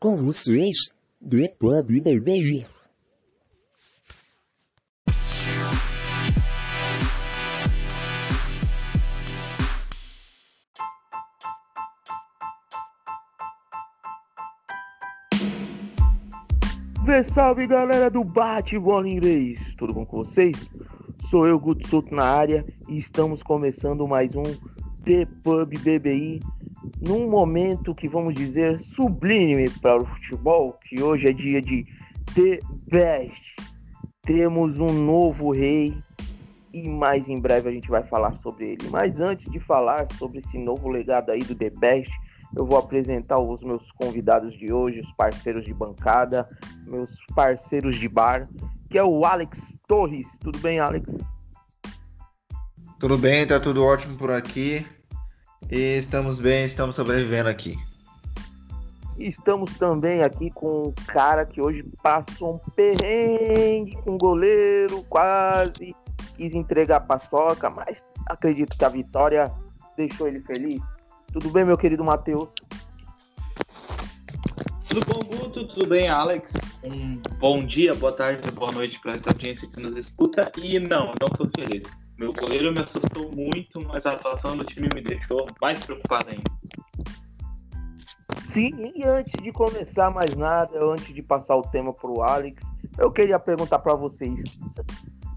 com vocês, Pub BBG. Vê salve galera do Bate Bola Inglês, tudo bom com vocês? Sou eu, Guto Souto na área e estamos começando mais um The Pub BBI num momento que vamos dizer sublime para o futebol, que hoje é dia de The Best. Temos um novo rei e mais em breve a gente vai falar sobre ele. Mas antes de falar sobre esse novo legado aí do The Best, eu vou apresentar os meus convidados de hoje, os parceiros de bancada, meus parceiros de bar, que é o Alex Torres. Tudo bem, Alex? Tudo bem, tá tudo ótimo por aqui. E estamos bem, estamos sobrevivendo aqui. Estamos também aqui com um cara que hoje passou um perrengue com o goleiro, quase quis entregar a paçoca, mas acredito que a vitória deixou ele feliz. Tudo bem, meu querido Matheus? Tudo bom, Guto? Tudo bem, Alex? Um bom dia, boa tarde, boa noite para essa audiência que nos escuta. E não, não estou feliz. Meu goleiro me assustou muito, mas a atuação do time me deixou mais preocupado ainda. Sim, e antes de começar mais nada, antes de passar o tema para o Alex, eu queria perguntar para vocês.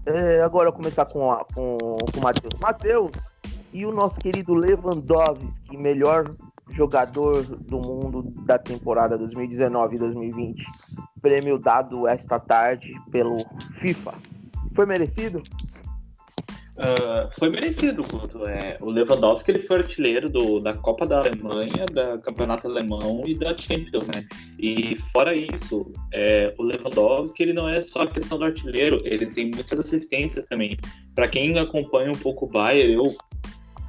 É, agora começar com, a, com, com o Matheus. Matheus, e o nosso querido Lewandowski, melhor jogador do mundo da temporada 2019-2020. Prêmio dado esta tarde pelo FIFA. Foi merecido? Uh, foi merecido, Guto. É, o Lewandowski ele foi artilheiro do, da Copa da Alemanha, da Campeonato Alemão e da Champions, né? E fora isso, é, o Lewandowski ele não é só a questão do artilheiro, ele tem muitas assistências também. Para quem acompanha um pouco o Bayern, eu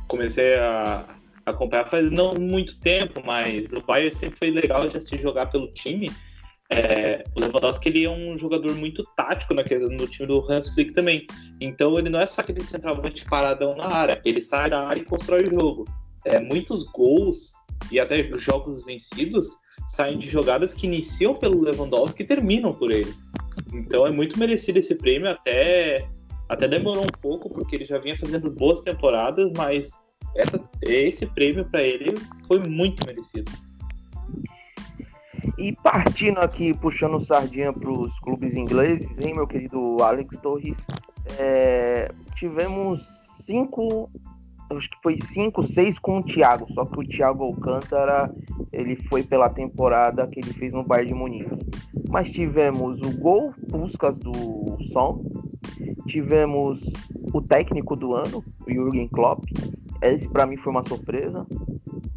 comecei a acompanhar faz não muito tempo, mas o Bayern sempre foi legal de assistir jogar pelo time. É, o Lewandowski ele é um jogador muito tático no time do Hans Flick também. Então ele não é só aquele centralmente paradão na área, ele sai da área e constrói o jogo. É, muitos gols e até jogos vencidos saem de jogadas que iniciam pelo Lewandowski e terminam por ele. Então é muito merecido esse prêmio, até, até demorou um pouco, porque ele já vinha fazendo boas temporadas, mas essa, esse prêmio para ele foi muito merecido. E partindo aqui, puxando sardinha para os clubes ingleses, hein, meu querido Alex Torres, é, tivemos cinco, acho que foi cinco, seis com o Thiago, só que o Thiago Alcântara, ele foi pela temporada que ele fez no Bayern de Munique. Mas tivemos o gol Puskas do Som, tivemos o técnico do ano, o Jürgen Klopp, esse para mim foi uma surpresa.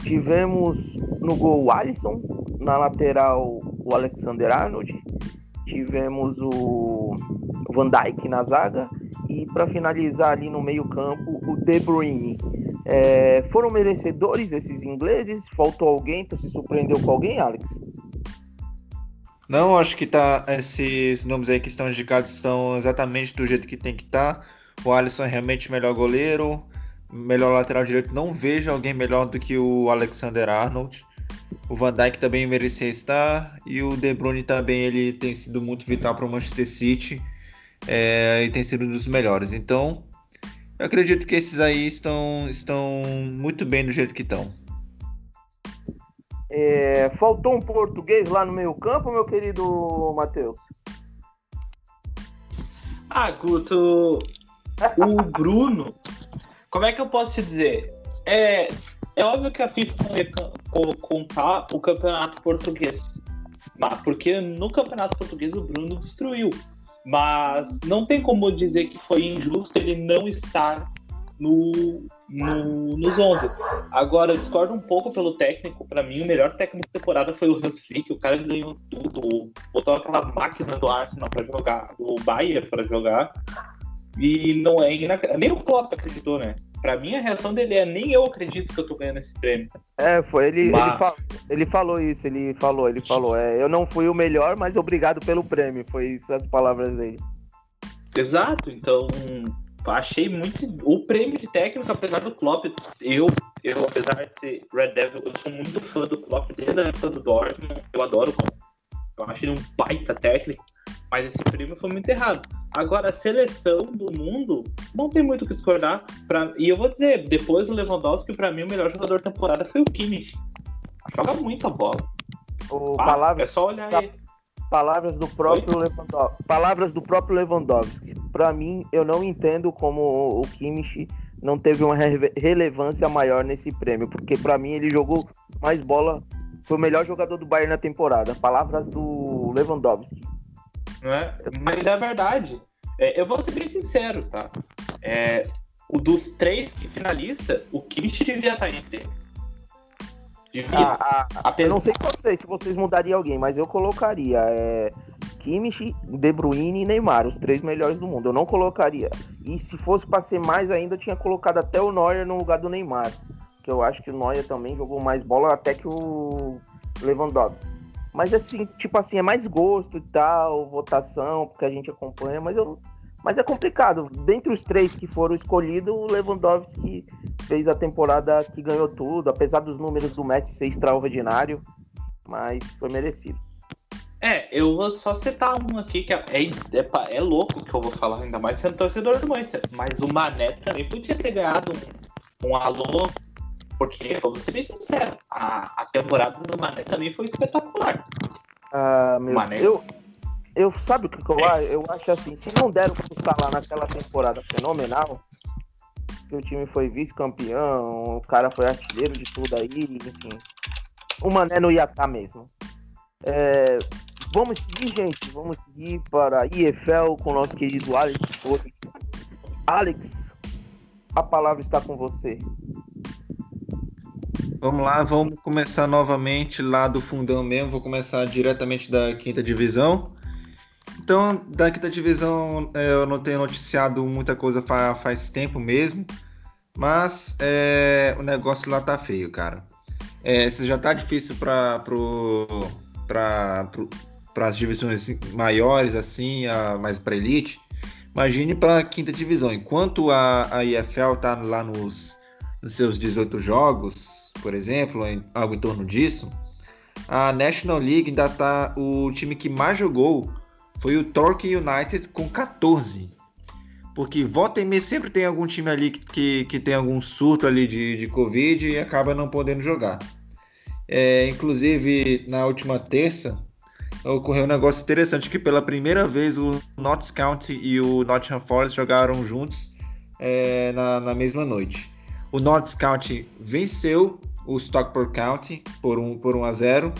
Tivemos no gol o Alisson, na lateral o Alexander Arnold, tivemos o Van Dijk na zaga e para finalizar ali no meio campo o De Bruyne. É, foram merecedores esses ingleses? Faltou alguém? Tu se surpreendeu com alguém, Alex? Não, acho que tá. Esses nomes aí que estão indicados estão exatamente do jeito que tem que estar. Tá. O Alisson é realmente melhor goleiro melhor lateral direito, não vejo alguém melhor do que o Alexander Arnold. O Van Dijk também merecia estar e o De Bruyne também ele tem sido muito vital para o Manchester City é, e tem sido um dos melhores. Então, eu acredito que esses aí estão, estão muito bem do jeito que estão. É, faltou um português lá no meio campo, meu querido Matheus? Ah, Guto, o Bruno como é que eu posso te dizer? É, é óbvio que a FIFA ia contar o campeonato português. Porque no campeonato português o Bruno destruiu. Mas não tem como dizer que foi injusto ele não estar no, no, nos 11. Agora, eu discordo um pouco pelo técnico. Para mim, o melhor técnico da temporada foi o Hans Flick. O cara ganhou tudo. Botou aquela máquina do Arsenal para jogar, do Bayern para jogar. E não é nem o Klopp acreditou, né? Pra mim, a reação dele é: nem eu acredito que eu tô ganhando esse prêmio. É, foi. Ele, mas... ele, falou, ele falou isso, ele falou, ele falou. É, eu não fui o melhor, mas obrigado pelo prêmio. Foi isso as palavras dele. Exato, então achei muito. O prêmio de técnico, apesar do Klopp, eu, eu apesar de ser Red Devil, eu sou muito fã do Klopp desde a época do Dortmund. eu adoro o Ron. Eu acho ele um baita técnico, mas esse prêmio foi muito errado. Agora, a seleção do mundo não tem muito o que discordar. Pra... E eu vou dizer, depois do Lewandowski, para mim o melhor jogador da temporada foi o Kimmich. Joga muita bola. O Ah, palavra, é só olhar aí. palavras do próprio Lewandowski. Palavras do próprio Lewandowski. Para mim, eu não entendo como o Kimmich não teve uma re- relevância maior nesse prêmio, porque para mim ele jogou mais bola, foi o melhor jogador do Bayern na temporada. Palavras do Lewandowski. Não é? Mas é verdade. É, eu vou ser bem sincero, tá? É, o dos três que finalista, o Kimmich devia estar entre eles. Devia. Ah, ah, eu Apesar- não sei vocês, se vocês mudariam alguém, mas eu colocaria é, Kimmich, De Bruyne e Neymar, os três melhores do mundo. Eu não colocaria. E se fosse para ser mais ainda, eu tinha colocado até o Neuer no lugar do Neymar. Que eu acho que o Neuer também jogou mais bola até que o Lewandowski. Mas assim, tipo assim, é mais gosto e tal, votação, porque a gente acompanha, mas eu. Mas é complicado. Dentre os três que foram escolhidos, o Lewandowski fez a temporada que ganhou tudo, apesar dos números do Messi ser extraordinário, mas foi merecido. É, eu vou só citar um aqui que é, é, é louco que eu vou falar, ainda mais sendo torcedor do Manchester. Mas o Mané também podia ter ganhado um, um alô, porque, vamos ser bem sinceros, a, a temporada do Mané também foi espetacular. Ah, meu, Mané. eu, eu sabe o que, eu acho? Eu acho assim, se não deram pro Salah naquela temporada fenomenal, que o time foi vice-campeão, o cara foi artilheiro de tudo aí, enfim. O Mané não ia estar mesmo. É, vamos seguir, gente. Vamos seguir para a IFL com o nosso querido Alex Torres. Alex, a palavra está com você. Vamos lá, vamos começar novamente lá do fundão mesmo. Vou começar diretamente da quinta divisão. Então, da quinta divisão, é, eu não tenho noticiado muita coisa fa- faz tempo mesmo. Mas é, o negócio lá tá feio, cara. É, se já tá difícil para as divisões maiores, assim, a, mais para elite. Imagine para a quinta divisão. Enquanto a, a IFL tá lá nos, nos seus 18 jogos, por exemplo, em- algo em torno disso, a National League ainda tá. O time que mais jogou foi o Torquay United com 14. Porque volta e meia sempre tem algum time ali que, que, que tem algum surto ali de, de Covid e acaba não podendo jogar. É, inclusive, na última terça, ocorreu um negócio interessante que pela primeira vez o Notts County e o Nottingham Forest jogaram juntos é, na, na mesma noite. O Notts County venceu o Stockport County por 1 por 1 a 0.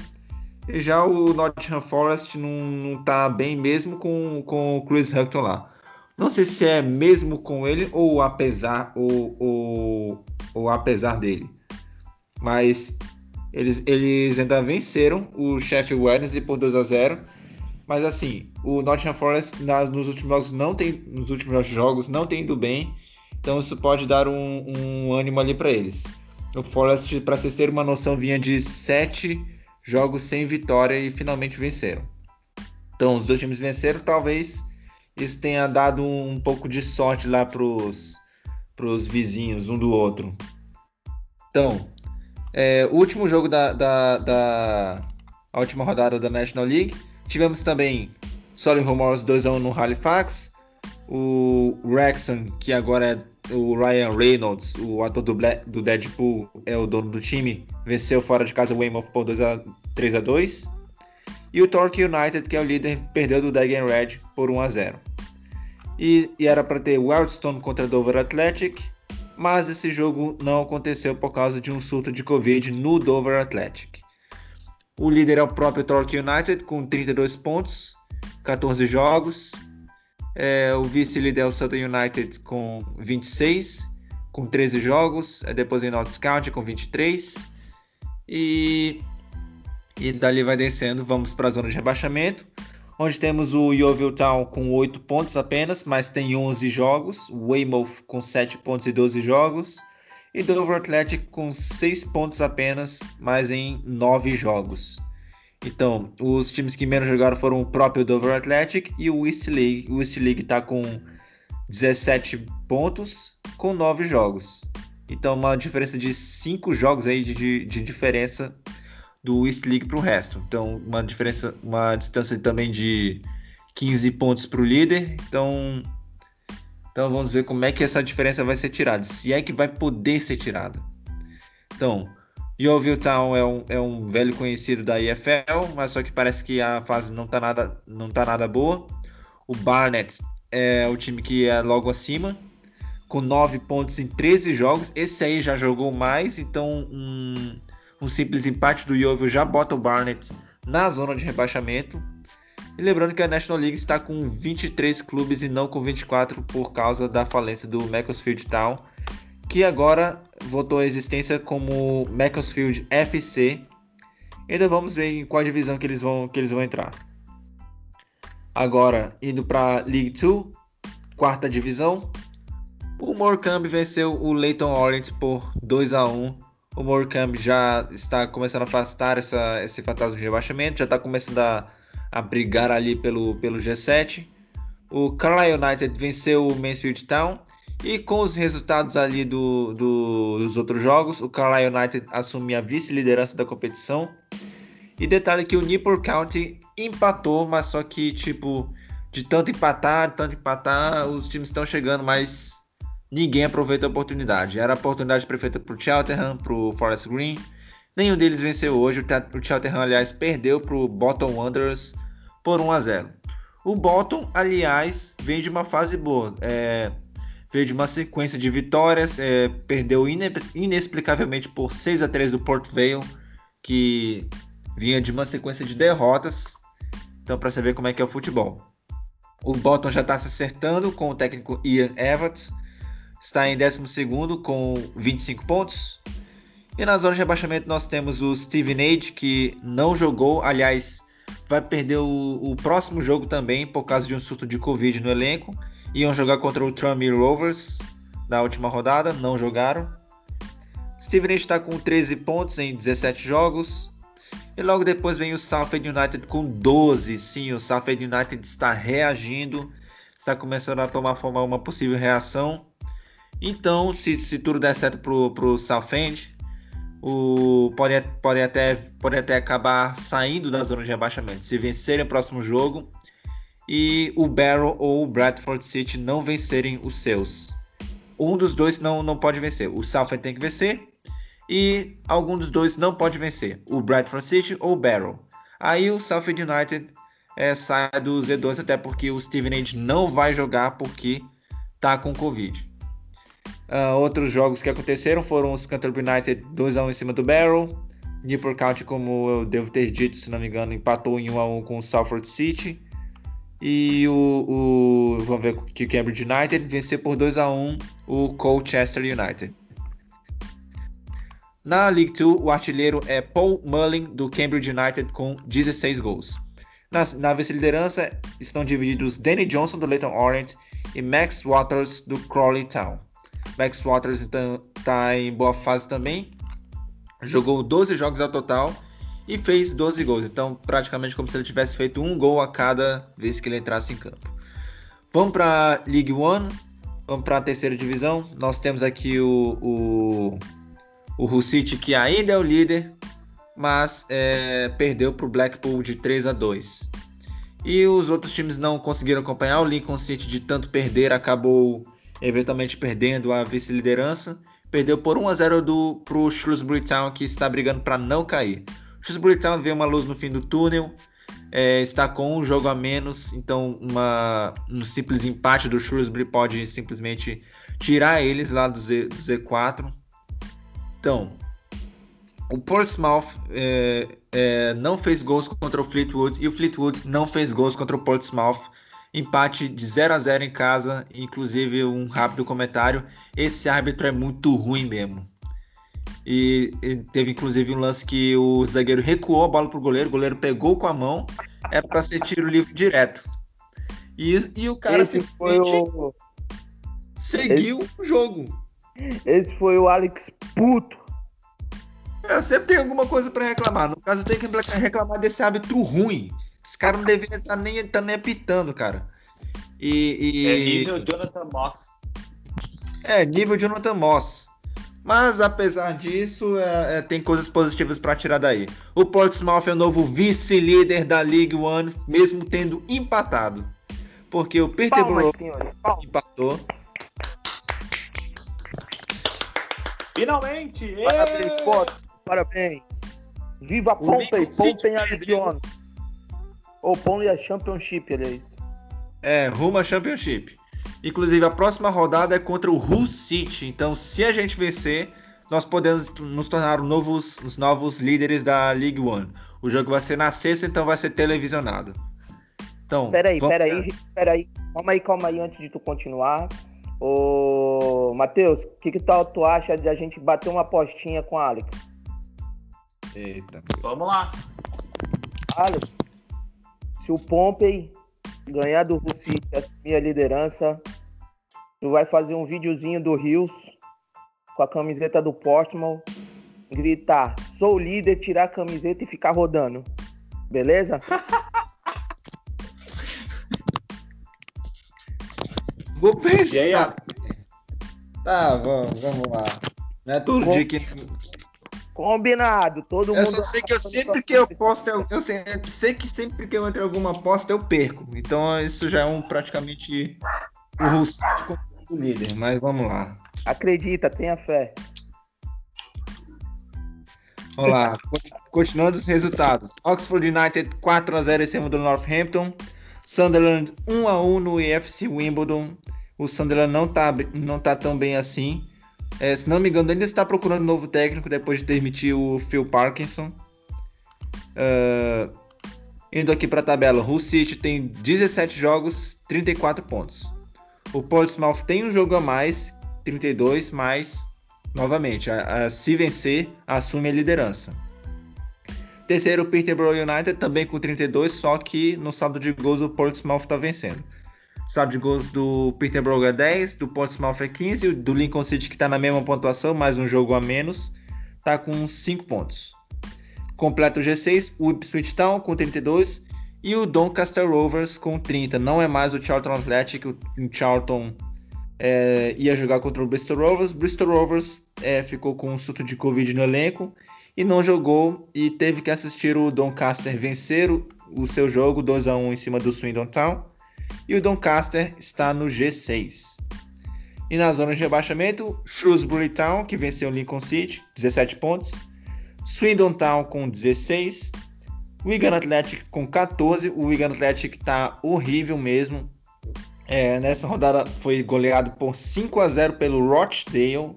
E já o Nottingham Forest não, não tá bem mesmo com, com o Chris Hutton lá. Não sei se é mesmo com ele ou apesar ou, ou, ou apesar dele. Mas eles, eles ainda venceram o Sheffield Wednesday por 2 a 0. Mas assim, o Nottingham Forest na- nos últimos jogos não tem nos últimos jogos não tem ido bem. Então isso pode dar um, um ânimo ali para eles. O Forest, para vocês terem uma noção, vinha de sete jogos sem vitória e finalmente venceram. Então os dois times venceram, talvez isso tenha dado um, pouco de sorte lá pros, pros vizinhos um do outro. Então, é, último jogo da, da, da última rodada da National League, tivemos também Solid Rumors 2x1 no Halifax, o Wrexham, que agora é o Ryan Reynolds, o ator do, Bla- do Deadpool, é o dono do time, venceu fora de casa o Weymouth por 2 a 3 a 2 E o Torquay United, que é o líder, perdeu do Dagen Red por 1 a 0 E, e era para ter Wealdstone contra Dover Athletic, mas esse jogo não aconteceu por causa de um surto de Covid no Dover Athletic. O líder é o próprio Torquay United com 32 pontos, 14 jogos. É, o vice-líder é o Southern United com 26, com 13 jogos. É, depois vem Notts County com 23. E, e dali vai descendo, vamos para a zona de rebaixamento, onde temos o Yeovil Town com 8 pontos apenas, mas tem 11 jogos. O Weymouth com 7 pontos e 12 jogos. E Dover Athletic com 6 pontos apenas, mas em 9 jogos. Então, os times que menos jogaram foram o próprio Dover Athletic e o East League. O East League está com 17 pontos com 9 jogos. Então, uma diferença de 5 jogos aí de, de, de diferença do East League para o resto. Então, uma diferença, uma distância também de 15 pontos para o líder. Então, então, vamos ver como é que essa diferença vai ser tirada. Se é que vai poder ser tirada. Então, Yeovil Town é um, é um velho conhecido da EFL, mas só que parece que a fase não tá nada, não tá nada boa. O Barnet é o time que é logo acima, com 9 pontos em 13 jogos. Esse aí já jogou mais, então um, um simples empate do Yeovil já bota o Barnet na zona de rebaixamento. E lembrando que a National League está com 23 clubes e não com 24 por causa da falência do Macclesfield Town, que agora votou a existência como Macclesfield FC. Ainda vamos ver em qual divisão que eles vão, que eles vão entrar. Agora, indo para League 2, quarta divisão. O Morecambe venceu o Leighton Orient por 2 a 1 O Morecambe já está começando a afastar essa, esse fantasma de rebaixamento, já está começando a, a brigar ali pelo, pelo G7. O Carlisle United venceu o Mansfield Town e com os resultados ali do, do, dos outros jogos, o Carlisle United assumiu a vice-liderança da competição. E detalhe que o Newport County empatou, mas só que, tipo, de tanto empatar, tanto empatar, os times estão chegando, mas ninguém aproveita a oportunidade. Era a oportunidade perfeita para o Cheltenham, para o Forest Green. Nenhum deles venceu hoje. O Cheltenham, aliás, perdeu para o Bottom Wanderers por 1 a 0. O Bottom, aliás, vem de uma fase boa. É, veio de uma sequência de vitórias, é, perdeu inexplicavelmente por 6 a 3 do Port Vale, que vinha de uma sequência de derrotas. Então, para você ver como é que é o futebol. O Bolton já está se acertando com o técnico Ian Everett, está em 12 com 25 pontos. E na zona de rebaixamento nós temos o Steven Age, que não jogou, aliás, vai perder o, o próximo jogo também por causa de um surto de Covid no elenco Iam jogar contra o Tranmere Rovers na última rodada, não jogaram. Stevenage está com 13 pontos em 17 jogos. E logo depois vem o Southend United com 12. Sim, o Southend United está reagindo, está começando a tomar forma uma possível reação. Então, se, se tudo der certo para o Southend, o, pode, pode, até, pode até acabar saindo da zona de rebaixamento. Se vencerem o próximo jogo, e o Barrow ou o Bradford City não vencerem os seus. Um dos dois não, não pode vencer. O Southend tem que vencer e algum dos dois não pode vencer. O Bradford City ou o Barrow. Aí o Southend United é, sai do Z2 até porque o Stevenage não vai jogar porque tá com Covid. Uh, outros jogos que aconteceram foram os Canterbury United 2x1 em cima do Barrow. Newport County, como eu devo ter dito, se não me engano, empatou em 1x1 com o Salford City. E o, o vamos ver que o Cambridge United venceu por 2 a 1 o Colchester United. Na League 2, o artilheiro é Paul Mullin do Cambridge United com 16 gols. Na, na vice-liderança estão divididos Danny Johnson do Leighton Orient e Max Waters do Crawley Town. Max Waters está então, em boa fase também, jogou 12 jogos ao total e fez 12 gols. Então, praticamente como se ele tivesse feito um gol a cada vez que ele entrasse em campo. Vamos para League One, vamos para a terceira divisão. Nós temos aqui o, o, o que ainda é o líder, mas é, perdeu para o Blackpool de 3 a 2. E os outros times não conseguiram acompanhar. O Lincoln City, de tanto perder, acabou eventualmente perdendo a vice-liderança. Perdeu por 1 a 0 para o Shrewsbury Town, que está brigando para não cair. Town vê uma luz no fim do túnel, é, está com um jogo a menos, então uma, um simples empate do Shrewsbury pode simplesmente tirar eles lá do, Z, do Z4. Então, o Portsmouth é, é, não fez gols contra o Fleetwood e o Fleetwood não fez gols contra o Portsmouth. Empate de 0 a 0 em casa, inclusive um rápido comentário. Esse árbitro é muito ruim mesmo. E, e, teve inclusive um lance que o zagueiro recuou a bola pro goleiro, o goleiro pegou com a mão, era para ser tiro livre direto. E, e o cara Esse simplesmente o... seguiu Esse... o jogo. Esse foi o Alex Puto. Eu sempre tem alguma coisa para reclamar. No caso, eu tenho que reclamar desse hábito ruim. Esse cara não deveria estar tá nem, tá nem apitando, cara. E, e... É nível Jonathan Moss. É, nível Jonathan Moss. Mas apesar disso, é, é, tem coisas positivas para tirar daí. O Portsmouth é o novo vice-líder da League One, mesmo tendo empatado. Porque o Peterborough empatou. Finalmente! Parabéns, Potter. Parabéns. Viva a Pompey, Pompey Albion. Ou Pompey a Championship, aliás. É, rumo a Championship. Inclusive, a próxima rodada é contra o Hull City. Então, se a gente vencer, nós podemos nos tornar novos, os novos líderes da League One. O jogo vai ser na sexta, então vai ser televisionado. Então, peraí, peraí, peraí. Calma aí, calma aí, antes de tu continuar. Ô, Matheus, o que, que tu, tu acha de a gente bater uma apostinha com a Alex? Eita. Vamos lá. Alex, se o Pompey ganhar do Russi e assumir a liderança, tu vai fazer um videozinho do Rios com a camiseta do Portman, gritar, sou líder, tirar a camiseta e ficar rodando. Beleza? Vou pensar. Aí, Tá, vamos, vamos lá. Não é todo dia que. Combinado, todo Eu mundo. só sei que eu sempre que eu posto, eu, eu sei, sei que sempre que eu entro em alguma aposta eu perco. Então isso já é um praticamente o Russo como líder, mas vamos lá. Acredita, tenha fé. Vamos lá. Continuando os resultados. Oxford United 4 a 0 em cima do Northampton. Sunderland 1 a 1 no EFC Wimbledon. O Sunderland não tá, não tá tão bem assim. É, se não me engano, ainda está procurando um novo técnico depois de demitir o Phil Parkinson. Uh, indo aqui para a tabela, Hull City tem 17 jogos, 34 pontos. O Portsmouth tem um jogo a mais, 32, mas, novamente, a, a, se vencer, assume a liderança. Terceiro, o Peterborough United, também com 32, só que no saldo de gols o Portsmouth está vencendo. O saldo de gols do Peterborough é 10, do Portsmouth é 15, do Lincoln City, que está na mesma pontuação, mais um jogo a menos, está com 5 pontos. Completa o G6, o Ipswich Town com 32 e o Doncaster Rovers com 30. Não é mais o Charlton Athletic, o Charlton é, ia jogar contra o Bristol Rovers. Bristol Rovers é, ficou com um surto de Covid no elenco e não jogou e teve que assistir o Doncaster vencer o, o seu jogo 2 a 1 em cima do Swindon Town. E o Doncaster está no G6. E na zona de rebaixamento, Shrewsbury Town, que venceu Lincoln City, 17 pontos. Swindon Town com 16. Wigan Athletic com 14. O Wigan Athletic está horrível mesmo. É, nessa rodada foi goleado por 5 a 0 pelo Rochdale.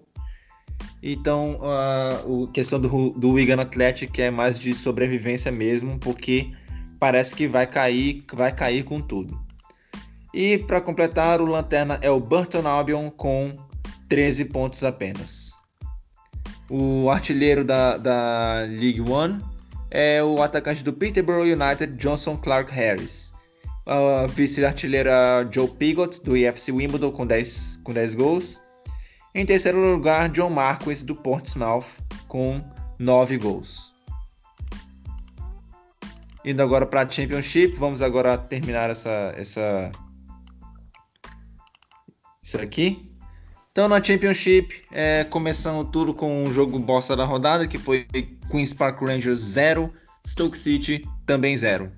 Então, a questão do, do Wigan Athletic é mais de sobrevivência mesmo, porque parece que vai cair, vai cair com tudo. E para completar, o lanterna é o Burton Albion com 13 pontos apenas. O artilheiro da, da League One é o atacante do Peterborough United, Johnson Clark Harris. A vice-artilheira Joe Pigot, do IFC Wimbledon, com 10, com 10 gols. Em terceiro lugar, John Marquis, do Portsmouth, com 9 gols. Indo agora para a Championship, vamos agora terminar essa, essa isso aqui. Então na Championship, é, começando tudo com um jogo bosta da rodada, que foi Queen's Park Rangers 0, Stoke City também 0.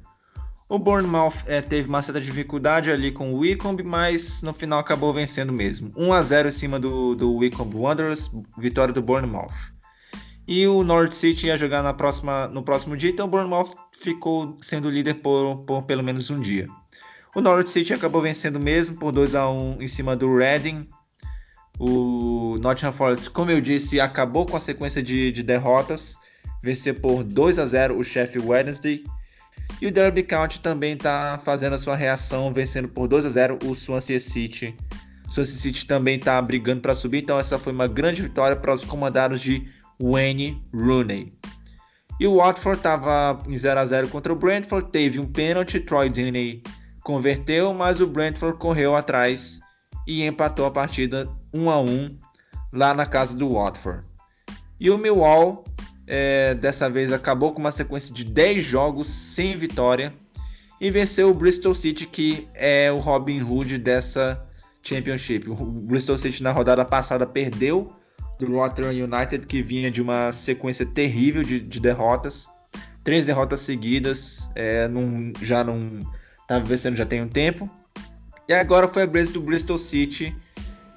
O Bournemouth é, teve uma certa dificuldade ali com o Wycombe, mas no final acabou vencendo mesmo. 1 a 0 em cima do, do Wycombe Wanderers, vitória do Bournemouth. E o North City ia jogar na próxima, no próximo dia, então o Bournemouth ficou sendo líder por, por pelo menos um dia. O Norwich City acabou vencendo mesmo por 2 a 1 em cima do Reading. O Nottingham Forest, como eu disse, acabou com a sequência de, de derrotas, venceu por 2 a 0 o Sheffield Wednesday. E o Derby County também está fazendo a sua reação, vencendo por 2 a 0 o Swansea City. O Swansea City também está brigando para subir, então essa foi uma grande vitória para os comandados de Wayne Rooney. E o Watford estava em 0 a 0 contra o Brentford, teve um pênalti, Troy Deeney converteu, mas o Brentford correu atrás e empatou a partida 1 a 1 lá na casa do Watford. E o Millwall é, dessa vez acabou com uma sequência de 10 jogos sem vitória e venceu o Bristol City, que é o Robin Hood dessa Championship. O Bristol City na rodada passada perdeu do Rotterdam United, que vinha de uma sequência terrível de, de derrotas. Três derrotas seguidas, é, num, já não estava vencendo já tem um tempo. E agora foi a vez do Bristol City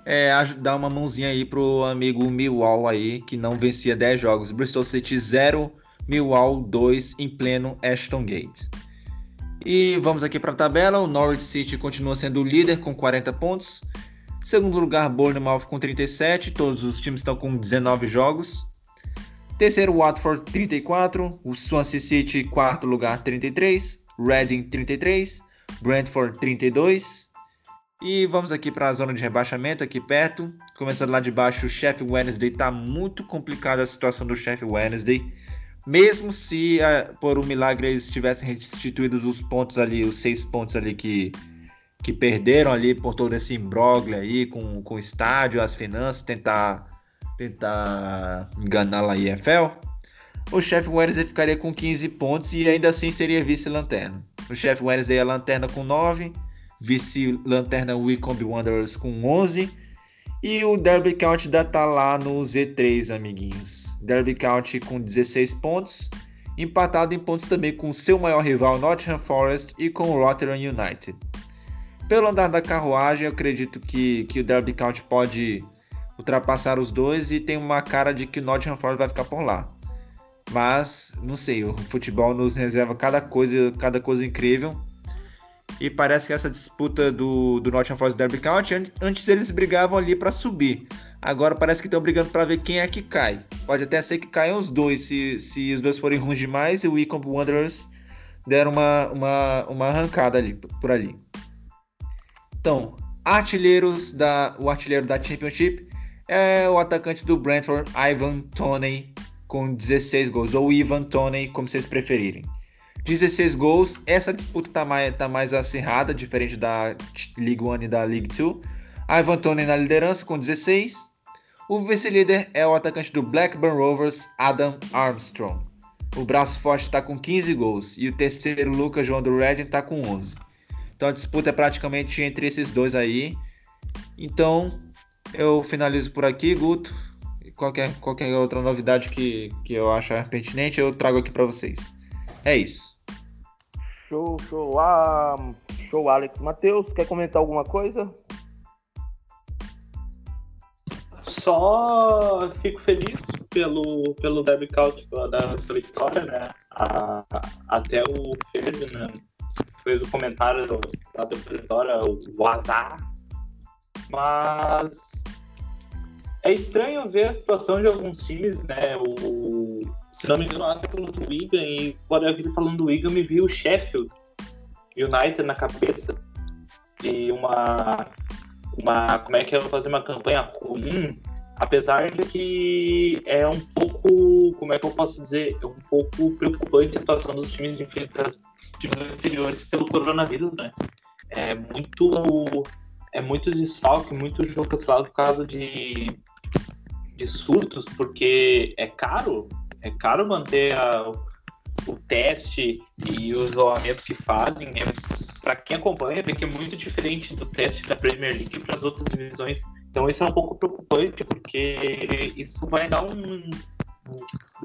é, dar uma mãozinha aí pro amigo Millwall aí, que não vencia 10 jogos. Bristol City 0, Millwall 2 em pleno Ashton Gate. E vamos aqui para a tabela. O Norwich City continua sendo o líder com 40 pontos. Segundo lugar, Bournemouth com 37. Todos os times estão com 19 jogos. Terceiro, Watford 34. O Swansea City, quarto lugar, 33. Reading 33. Brentford 32. E vamos aqui para a zona de rebaixamento, aqui perto. Começando lá de baixo, o Sheffield Wednesday. Está muito complicada a situação do Sheffield Wednesday. Mesmo se uh, por um milagre eles tivessem restituído os pontos ali, os seis pontos ali que, que perderam ali por todo esse imbróglio aí com, com o estádio, as finanças, tentar, tentar enganar a IFL, o Sheffield Wednesday ficaria com 15 pontos e ainda assim seria vice-lanterna. O Sheffield Wednesday é lanterna com 9, vice-lanterna Wycombe Wanderers com 11 e o Derby County ainda tá lá no Z3, amiguinhos. Derby County com 16 pontos, empatado em pontos também com seu maior rival Nottingham Forest e com o Rotterdam United. Pelo andar da carruagem, eu acredito que, que o Derby County pode ultrapassar os dois e tem uma cara de que o Nottingham Forest vai ficar por lá. Mas, não sei, o futebol nos reserva cada coisa, cada coisa incrível. E parece que essa disputa do, do Nottingham Forest Derby County, antes eles brigavam ali para subir. Agora parece que estão brigando para ver quem é que cai. Pode até ser que caiam os dois, se, se os dois forem ruins demais e o Wycombe Wanderers deram uma, uma, uma arrancada ali, por ali. Então, artilheiros da, o artilheiro da Championship é o atacante do Brentford, Ivan Toney, com 16 gols, ou Ivan Toney, como vocês preferirem. 16 gols. Essa disputa tá mais, tá mais acirrada, diferente da League One e da League Two. Ivan Toney na liderança com 16. O vice-líder é o atacante do Blackburn Rovers, Adam Armstrong. O braço forte está com 15 gols e o terceiro, Lucas João do Reading, está com 11. Então a disputa é praticamente entre esses dois aí. Então eu finalizo por aqui, Guto. Qualquer, qualquer outra novidade que, que eu achar pertinente, eu trago aqui para vocês. É isso. Show, show. Ah, show, Alex. Matheus, quer comentar alguma coisa? Só fico feliz pelo, pelo Couch da sua vitória, né? A, até o Ferdinand fez o comentário da vitória, o azar. Mas é estranho ver a situação de alguns times, né? O, se não me engano, tá falando do Wigan e quando eu vi falando do Wigan, me viu o Sheffield United na cabeça de uma, uma como é que é fazer uma campanha ruim, apesar de que é um pouco, como é que eu posso dizer, é um pouco preocupante a situação dos times de das divisões inferiores pelo coronavírus, né? É muito é muito desfalque, muito jogo cancelado por causa de de surtos, porque é caro é caro manter a, o teste e o isolamento que fazem. Né? Para quem acompanha, vê que é muito diferente do teste da Premier League para as outras divisões. Então isso é um pouco preocupante, porque isso vai dar um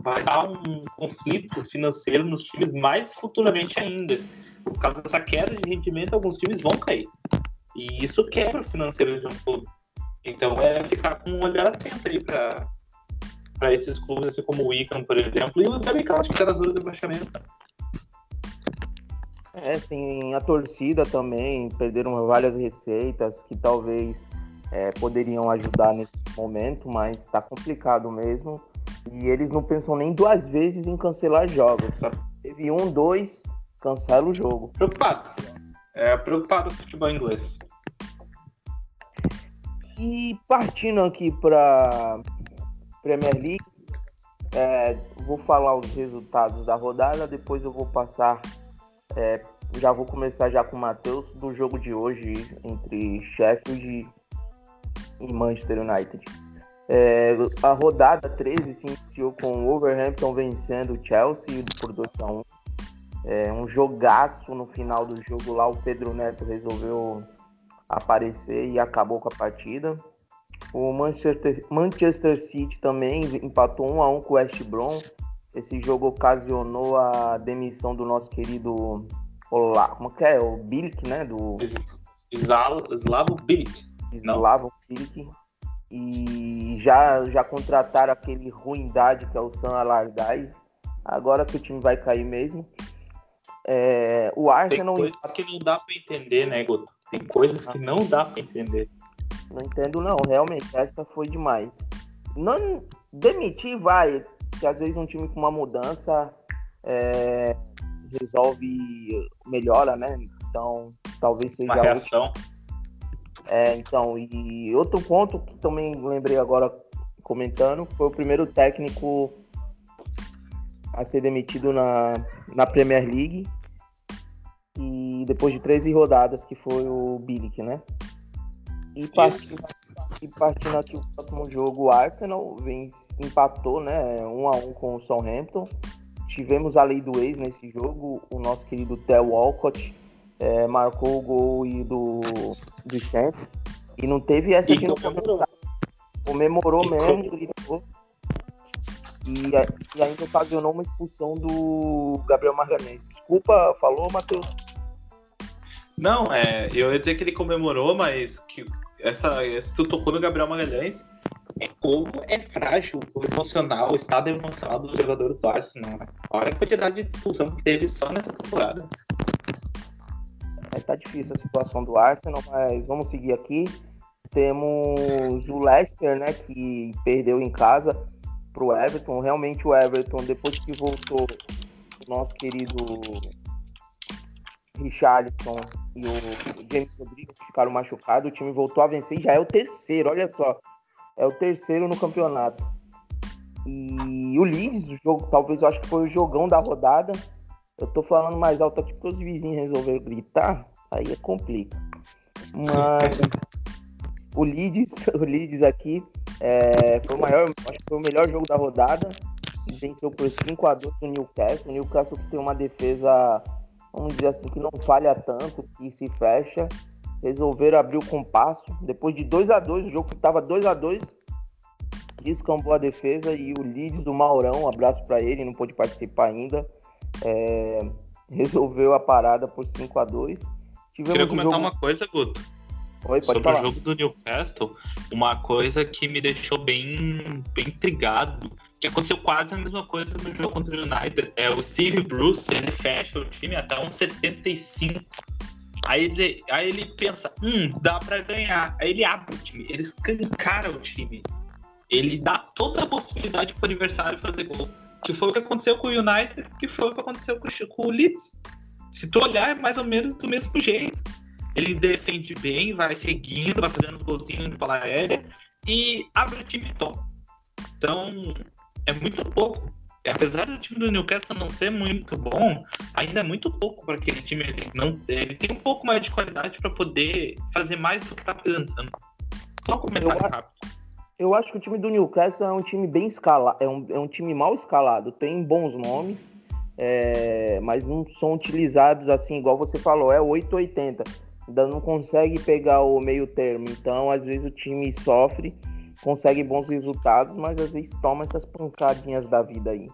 vai dar um conflito financeiro nos times mais futuramente ainda. Por causa dessa queda de rendimento, alguns times vão cair. E isso quebra o financeiro de um todo. Então é ficar com um olhar atento aí para para esses clubes, assim como o Wickham, por exemplo, e o Derby County, que está na zona de baixamento. É, sim, a torcida também perderam várias receitas que talvez é, poderiam ajudar nesse momento, mas está complicado mesmo. E eles não pensam nem duas vezes em cancelar jogos. Sabe? Teve um, dois, cancela o jogo. Preocupado. É preocupado com o futebol inglês. E partindo aqui para Premier League. É, vou falar os resultados da rodada, depois eu vou passar. É, já vou começar já com o Matheus do jogo de hoje entre Sheffield e Manchester United. É, a rodada 13 se iniciou com o Wolverhampton vencendo o Chelsea por 2 a 1 é, um jogaço no final do jogo lá, o Pedro Neto resolveu aparecer e acabou com a partida. O Manchester, Manchester City também empatou 1 a 1 com o West Brom. Esse jogo ocasionou a demissão do nosso querido Olá, como que é? O Bilic, né? Do Slavo Bilic. Slavo Bilic. E já, já contrataram aquele ruindade que é o San Allardyce. Agora que o time vai cair mesmo. É, o Arsenal. Tem coisas que não dá para entender, né, Guto? Tem coisas que não dá para entender. Não entendo, não. Realmente, essa foi demais. Não demitir, vai. Que às vezes um time com uma mudança é, resolve, melhora, né? Então, talvez seja. Uma reação. É, então, e outro ponto que também lembrei agora comentando foi o primeiro técnico a ser demitido na, na Premier League e depois de 13 rodadas que foi o Bilic, né? E partindo, e partindo aqui o próximo jogo, o Arsenal vem, empatou, né? Um a um com o Southampton. Tivemos a lei do ex nesse jogo. O nosso querido Theo Walcott é, marcou o gol e do, do Chance. E não teve essa aqui no comemorou. Comemorou e mesmo, como... gritou. E, e, ainda ocasionou uma expulsão do Gabriel Marganês. Desculpa, falou, Matheus? Não, é, eu ia dizer que ele comemorou, mas que essa, essa tu tocou no Gabriel Magalhães, é como é frágil o emocional, o estado emocional dos jogadores do Arsenal. Né? Olha a quantidade de expulsão que teve só nessa temporada. É, tá difícil a situação do Arsenal, mas vamos seguir aqui. Temos o Leicester, né, que perdeu em casa pro Everton. Realmente o Everton, depois que voltou o nosso querido Richarlison e o James Rodrigues ficaram machucados, o time voltou a vencer e já é o terceiro, olha só. É o terceiro no campeonato. E o Leeds, o jogo, talvez eu acho que foi o jogão da rodada. Eu tô falando mais alto aqui porque os vizinhos resolveram gritar, aí é complica. Mas o Leeds, o Leeds aqui é, foi o maior, acho que foi o melhor jogo da rodada. Venceu por 5 a 2 o Newcastle. O Newcastle que tem uma defesa vamos dizer assim, que não falha tanto, que se fecha. Resolveram abrir o compasso. Depois de 2 a 2 o jogo estava 2 a 2 descambou a defesa e o Leeds do Maurão, um abraço para ele, não pôde participar ainda, é, resolveu a parada por 5 a 2 Tivemos Queria comentar jogo... uma coisa, Guto. Oi, Sobre falar. o jogo do Newcastle, uma coisa que me deixou bem, bem intrigado que aconteceu quase a mesma coisa no jogo contra o United. É, o Steve Bruce, ele fecha o time até uns 75. Aí ele, aí ele pensa, hum, dá para ganhar. Aí ele abre o time, ele escancara o time. Ele dá toda a possibilidade pro adversário fazer gol. Que foi o que aconteceu com o United, que foi o que aconteceu com, com o Leeds. Se tu olhar, é mais ou menos do mesmo jeito. Ele defende bem, vai seguindo, vai fazendo os golzinhos de bola aérea e abre o time top. Então, é muito pouco. Apesar do time do Newcastle não ser muito bom, ainda é muito pouco para aquele time. Ele, não, ele tem um pouco mais de qualidade para poder fazer mais do que está apresentando. Só comentário eu, rápido. Eu acho que o time do Newcastle é um time bem escalado, é um, é um time mal escalado. Tem bons nomes, é, mas não são utilizados assim, igual você falou, é 880. Ainda não consegue pegar o meio termo. Então, às vezes, o time sofre consegue bons resultados, mas às vezes toma essas pancadinhas da vida aí.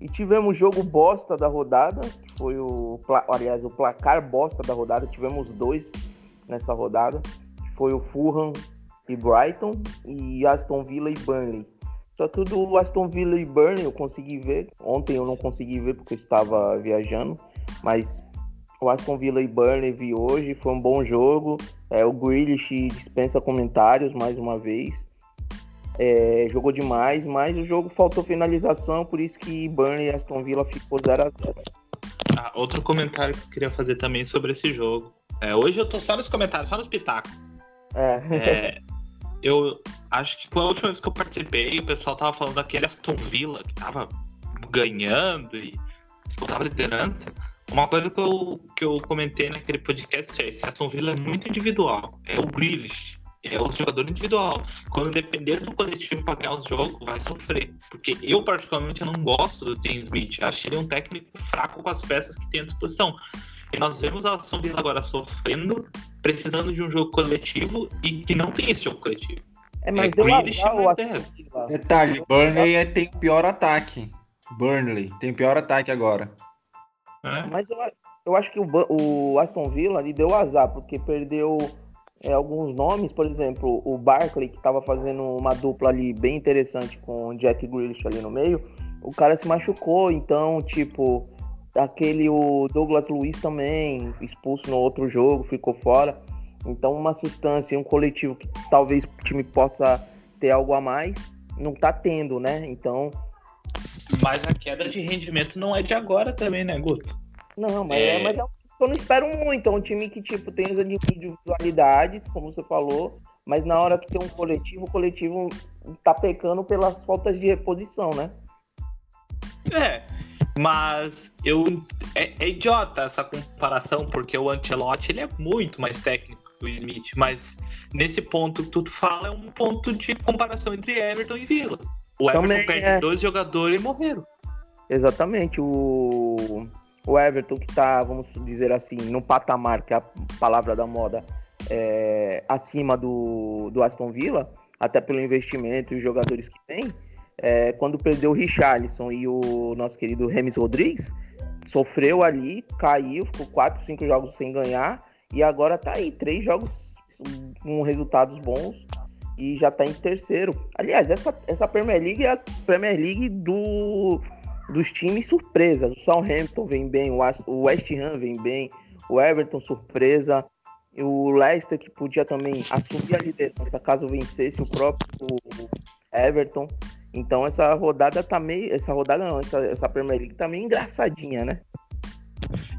E tivemos jogo bosta da rodada, que foi o, aliás, o placar bosta da rodada, tivemos dois nessa rodada, que foi o Fulham e Brighton e Aston Villa e Burnley. Só que o Aston Villa e Burnley eu consegui ver, ontem eu não consegui ver porque eu estava viajando, mas o Aston Villa e Burnley vi hoje, foi um bom jogo. É, o Grealish dispensa comentários mais uma vez é, jogou demais, mas o jogo faltou finalização, por isso que Burnley e Aston Villa ficou 0x0. Ah, outro comentário que eu queria fazer também sobre esse jogo. É, hoje eu tô só nos comentários, só nos pitacos. É. é. eu acho que a última vez que eu participei, o pessoal tava falando daquele Aston Villa que tava ganhando e disputava liderança. Uma coisa que eu, que eu comentei naquele podcast é esse Aston Villa é muito individual. É o Grealish é o jogador individual. Quando depender do coletivo para ganhar o jogo, vai sofrer. Porque eu, particularmente, não gosto do Tim Smith. Acho ele um técnico fraco com as peças que tem à disposição. E nós vemos a Aston Villa agora sofrendo, precisando de um jogo coletivo e que não tem esse jogo coletivo. É, mas É deu Grealish, mas Villa. Detalhe, Burnley é- tem o pior ataque. Burnley tem o pior ataque agora. né? Mas eu, eu acho que o, o Aston Villa ali deu azar, porque perdeu é, alguns nomes, por exemplo, o Barkley, que estava fazendo uma dupla ali bem interessante com o Jack Grealish ali no meio, o cara se machucou, então, tipo, aquele o Douglas Luiz também, expulso no outro jogo, ficou fora. Então, uma substância, um coletivo que talvez o time possa ter algo a mais, não tá tendo, né? Então, Mas a queda de rendimento não é de agora também, né, Guto? Não, mas É. é, mas é um eu não espero muito. É um time que, tipo, tem as individualidades, como você falou, mas na hora que tem um coletivo, o coletivo tá pecando pelas faltas de reposição, né? É, mas eu é, é idiota essa comparação, porque o Ancelotti ele é muito mais técnico que o Smith, mas nesse ponto que tu fala é um ponto de comparação entre Everton e Villa. O Everton Também perde é. dois jogadores e morreram. Exatamente. O, o Everton, que tá, vamos dizer assim, no patamar, que é a palavra da moda, é, acima do, do Aston Villa, até pelo investimento e os jogadores que tem, é, quando perdeu o Richarlison e o nosso querido Remis Rodrigues, sofreu ali, caiu, ficou 4, 5 jogos sem ganhar, e agora tá aí, três jogos com resultados bons e já tá em terceiro. Aliás, essa, essa Premier League é a Premier League do, dos times surpresa. O Southampton vem bem, o West Ham vem bem, o Everton surpresa, o Leicester que podia também assumir a liderança caso vencesse o próprio Everton. Então essa rodada tá meio. Essa rodada não, essa, essa Premier League tá meio engraçadinha, né?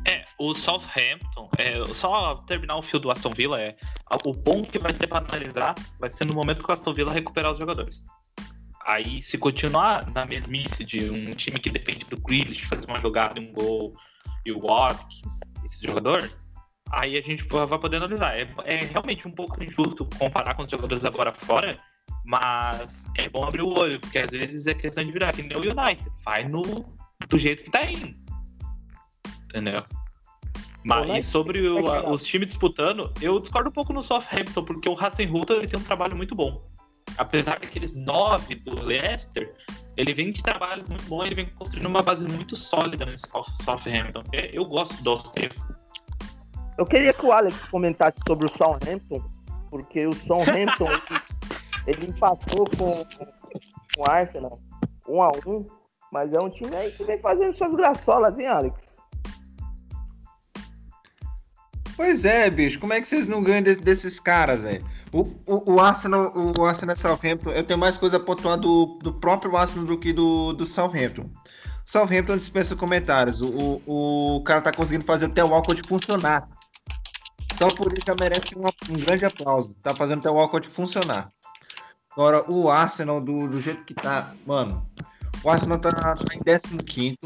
É, o Southampton, é, só terminar o fio do Aston Villa é o bom que vai ser para analisar vai ser no momento que o Aston Villa recuperar os jogadores. Aí, se continuar na mesmice de um time que depende do Grealish fazer uma jogada e um gol e o Watkins, esse jogador, aí a gente vai poder analisar. É, é realmente um pouco injusto comparar com os jogadores agora fora, mas é bom abrir o olho, porque às vezes é questão de virar, que nem o United. Vai no, do jeito que tá indo. Entendeu? Mas e sobre o- é que- os times disputando, eu discordo um pouco no Southampton, porque o Hasenhuttl ele tem um trabalho muito bom. Apesar daqueles nove do Leicester, ele vem de trabalhos muito bons, ele vem construindo uma base muito sólida nesse South- Southampton. É, Eu gosto do Steve. Eu queria que o Alex comentasse sobre o Southampton, porque o Southampton ele, ele empatou com, com o Arsenal um a um, mas é um time aí que vem fazendo suas graçolas, hein, Alex? Pois é, bicho, como é que vocês não ganham de- desses caras, velho? O, o, o Arsenal, o Arsenal e Southampton, eu tenho mais coisa a pontuar do, do próprio Arsenal do que do, do Southampton. Southampton dispensa comentários. O, o, o cara tá conseguindo fazer até o Walcott funcionar. Só por isso já merece um grande aplauso. Tá fazendo até o Walcott funcionar. Agora, o Arsenal, do, do jeito que tá, mano, o Arsenal tá, tá em 15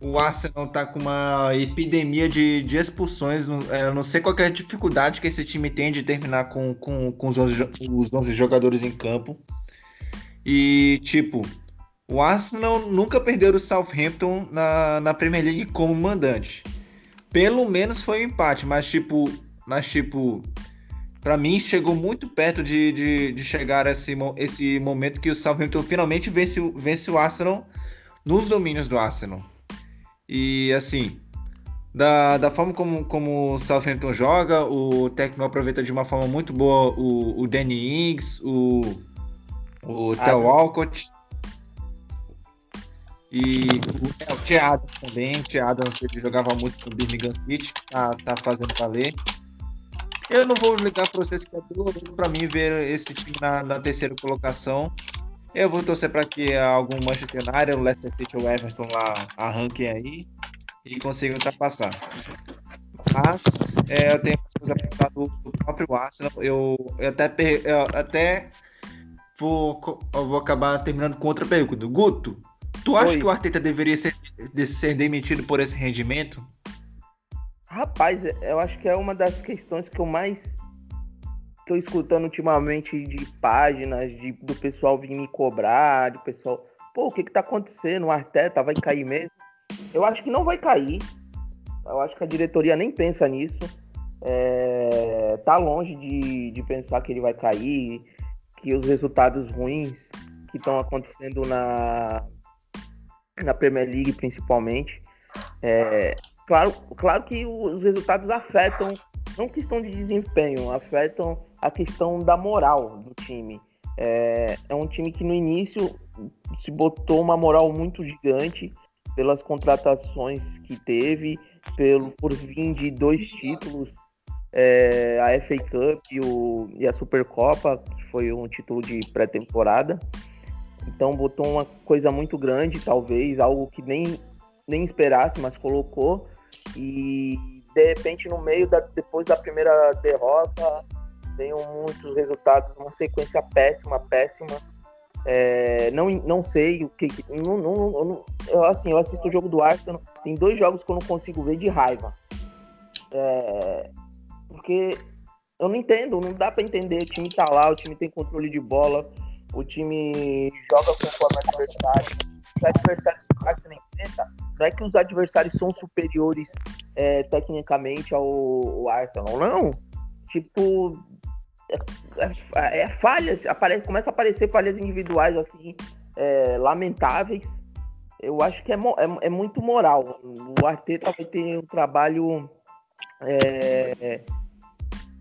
o Arsenal tá com uma epidemia de, de expulsões. não- é, Eu não sei qual é a dificuldade que esse time tem de terminar com, com, com os, 11, jo- os 11 jogadores em campo. E, tipo, o Arsenal nunca perdeu o Southampton na, na Premier League como mandante. Pelo menos foi um empate, mas, tipo, mas, tipo para mim chegou muito perto de, de, de chegar esse, esse momento que o Southampton finalmente vence, vence o Arsenal nos domínios do Arsenal. E assim, da, da forma como, como o Southampton joga, o técnico aproveita de uma forma muito boa o, o Danny Ings, o, o Theo Walcott. E o, é, o Tia Adams também. O Tia Adams ele jogava muito no Birmingham City, tá, tá fazendo valer. Eu não vou ligar para vocês que é doloroso para mim ver esse time na, na terceira colocação. Eu vou torcer para que algum Manchester United, o Leicester City ou o Everton lá arranquem aí e consigam ultrapassar. Mas é, eu tenho coisa falar do, do próprio Arsenal. Eu, eu até, per- eu até vou, eu vou acabar terminando com outra pergunta. Guto, tu acha Oi. que o Arteta deveria ser, de- ser demitido por esse rendimento? Rapaz, eu acho que é uma das questões que eu mais tô escutando ultimamente de páginas, de, do pessoal vir me cobrar, do pessoal, pô, o que que tá acontecendo? O Arteta vai cair mesmo? Eu acho que não vai cair. Eu acho que a diretoria nem pensa nisso. É, tá longe de, de pensar que ele vai cair. que os resultados ruins que estão acontecendo na, na Premier League, principalmente. É, claro, claro que os resultados afetam, não questão de desempenho, afetam a questão da moral do time. É, é um time que no início se botou uma moral muito gigante pelas contratações que teve, pelo por vir de dois títulos, é, a FA Cup e, o, e a Supercopa, que foi um título de pré-temporada. Então botou uma coisa muito grande, talvez, algo que nem, nem esperasse, mas colocou. E de repente, no meio da, depois da primeira derrota, veio muitos resultados, uma sequência péssima, péssima. É, não, não sei o que. Não, não, eu, assim, eu assisto o jogo do Arsenal. Tem dois jogos que eu não consigo ver de raiva. É, porque eu não entendo, não dá para entender. O time tá lá, o time tem controle de bola, o time joga conforme o adversário. Os adversários que o Arsenal enfrenta, não é que os adversários são superiores é, tecnicamente ao, ao Arsenal, não. Tipo, é, é, falhas, aparece, começa a aparecer falhas individuais assim, é, lamentáveis. Eu acho que é, é, é, muito moral. O Arteta vai ter um trabalho é,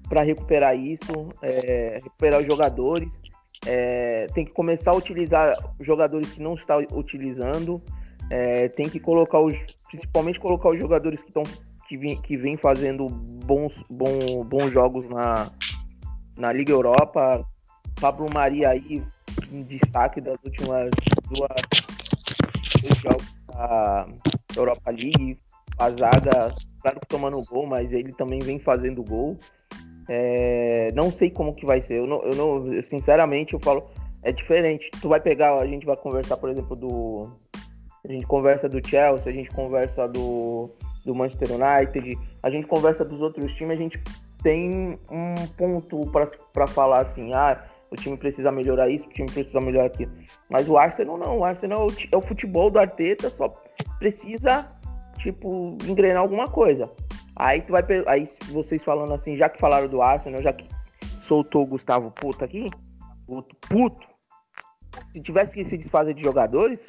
para recuperar isso, é, recuperar os jogadores. Tem que começar a utilizar jogadores que não está utilizando. Tem que colocar os, principalmente colocar os jogadores que estão que vem, que vem fazendo bons, bom, bons jogos na, na Liga Europa. Pablo Maria aí em destaque das últimas duas dois jogos da Europa League. A zaga, claro que tomando gol, mas ele também vem fazendo gol. É, não sei como que vai ser. Eu não, eu não, sinceramente, eu falo, é diferente. Tu vai pegar, a gente vai conversar, por exemplo, do. A gente conversa do Chelsea, a gente conversa do, do Manchester United, a gente conversa dos outros times, a gente tem um ponto para falar assim, ah, o time precisa melhorar isso, o time precisa melhorar aquilo. Mas o Arsenal não, o Arsenal é o, é futebol do Arteta, só precisa, tipo, engrenar alguma coisa. Aí tu vai aí vocês falando assim, já que falaram do Arsenal, já que soltou o Gustavo Puto aqui, puto, puto. Se tivesse que se desfazer de jogadores,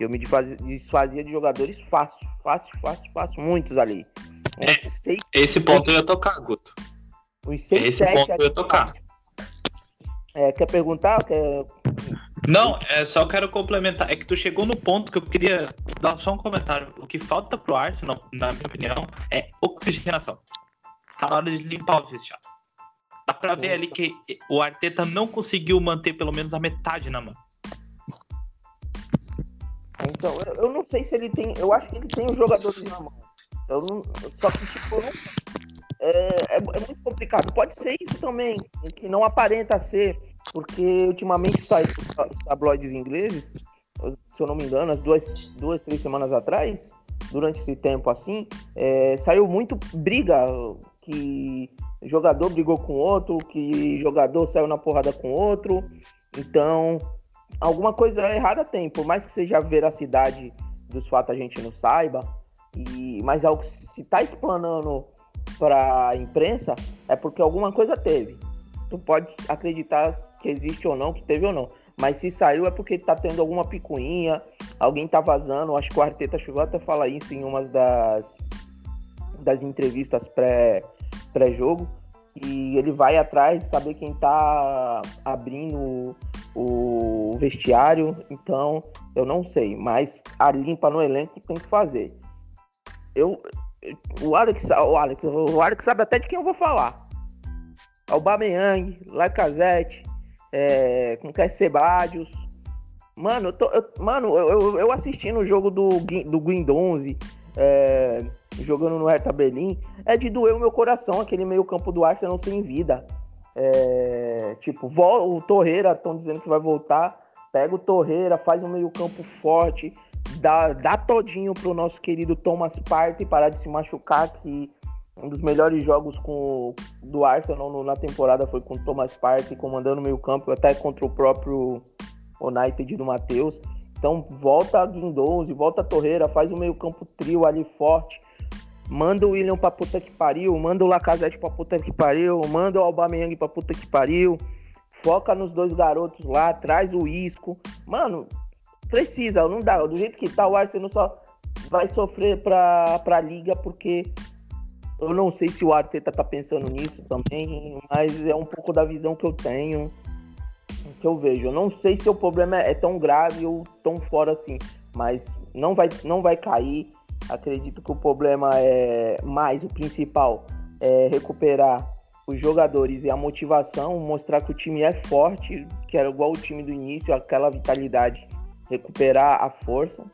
eu me desfazia de jogadores fácil, fácil, fácil, fácil, muitos ali. É, esse ponto eu ia tocar, Guto. Os seis, esse ponto eu ia tocar. É, quer perguntar? Quer... Não, é só quero complementar. É que tu chegou no ponto que eu queria dar só um comentário. O que falta pro Arsenal, na minha opinião, é oxigenação. Tá na hora de limpar o vestiário. Dá pra ver ali que o Arteta não conseguiu manter pelo menos a metade na mão. Então, eu, eu não sei se ele tem. Eu acho que ele tem os jogadores na mão. Eu não, só que, tipo, eu não, é, é, é, muito complicado. Pode ser isso também, que não aparenta ser, porque ultimamente sai os tabloides ingleses, se eu não me engano, as duas, duas três semanas atrás, durante esse tempo assim, é, saiu muito briga que jogador brigou com outro, que jogador saiu na porrada com outro. Então, alguma coisa errada tem, por mais que seja a veracidade dos fatos a gente não saiba, e, mas algo se está explanando para a imprensa, é porque alguma coisa teve. Tu pode acreditar que existe ou não, que teve ou não. Mas se saiu é porque tá tendo alguma picuinha, alguém tá vazando. Acho que o Arteta chegou até falar isso em uma das, das entrevistas pré, pré-jogo. E ele vai atrás de saber quem tá abrindo o vestiário. Então, eu não sei. Mas a limpa no elenco tem que fazer. Eu, o Alex, o Alex, o Alex sabe até de quem eu vou falar. Aubameyang, Lacazette, é, com que é Sebadios. Mano, eu tô, eu, mano, eu, eu assistindo o jogo do, do Guindonze, é, jogando no Hertha Berlim, é de doer o meu coração aquele meio campo do Arsenal sem vida. É, tipo, o Torreira, estão dizendo que vai voltar, pega o Torreira, faz um meio campo forte, dá, todinho pro nosso querido Thomas Partey parar de se machucar, que um dos melhores jogos com, do Arsenal no, na temporada foi com o Thomas Partey comandando o meio campo, até contra o próprio United do Matheus. Então volta a Guindouze, volta a Torreira, faz o meio campo trio ali forte, manda o William pra puta que pariu, manda o Lacazette pra puta que pariu, manda o Aubameyang pra puta que pariu, foca nos dois garotos lá, traz o Isco. Mano, precisa, não dá. Do jeito que tá, o Arsenal só vai sofrer pra, pra liga, porque eu não sei se o Arteta tá pensando nisso também, mas é um pouco da visão que eu tenho, que eu vejo. Eu não sei se o problema é tão grave ou tão fora assim, mas não vai, não vai cair. Acredito que o problema é mais o principal é recuperar os jogadores e a motivação, mostrar que o time é forte, que era igual o time do início, aquela vitalidade, recuperar a força.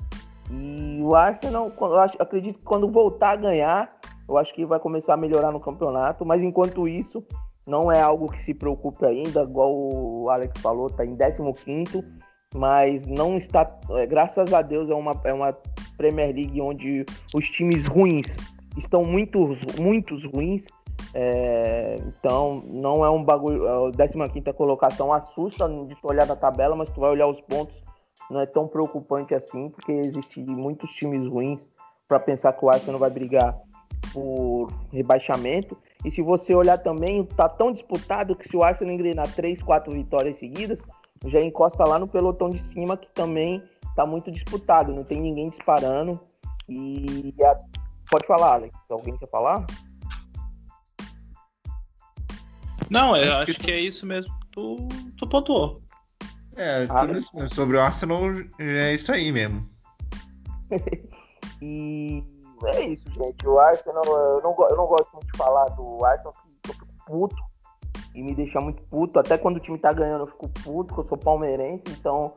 E o Arsenal, eu acho, acredito que quando voltar a ganhar, eu acho que vai começar a melhorar no campeonato, mas enquanto isso, não é algo que se preocupe ainda, igual o Alex falou, está em 15 mas não está, é, graças a Deus, é uma, é uma Premier League onde os times ruins estão muito, muitos ruins. É, então, não é um bagulho. A 15 colocação assusta de tu olhar na tabela, mas tu vai olhar os pontos, não é tão preocupante assim, porque existem muitos times ruins para pensar que o Arsenal vai brigar por rebaixamento. E se você olhar também, tá tão disputado que se o Arsenal engrenar 3, 4 vitórias seguidas, já encosta lá no pelotão de cima, que também tá muito disputado, não tem ninguém disparando. E a... pode falar, Alex. Alguém quer falar? Não, eu acho, que... é isso mesmo. Tu, tu pontuou. É, tudo isso, sobre o Arsenal é isso aí mesmo. e é isso, gente. O Arsenal, eu não, eu não gosto muito de falar do Arsenal, porque eu fico puto e me deixa muito puto. Até quando o time tá ganhando, eu fico puto, porque eu sou palmeirense, então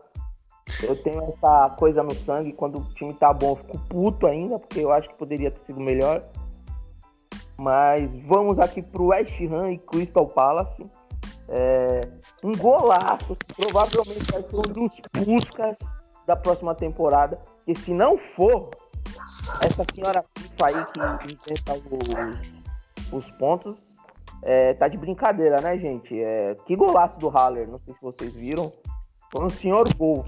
eu tenho essa coisa no sangue. Quando o time tá bom, eu fico puto ainda, porque eu acho que poderia ter sido melhor. Mas vamos aqui pro West Ham e Crystal Palace. É, um golaço, provavelmente vai ser um dos Puskas da próxima temporada. E se não for, essa senhora FIFA aí que inventa os, os pontos é, tá de brincadeira, né, gente? É, que golaço do Haller, não sei se vocês viram. Foi um senhor gol.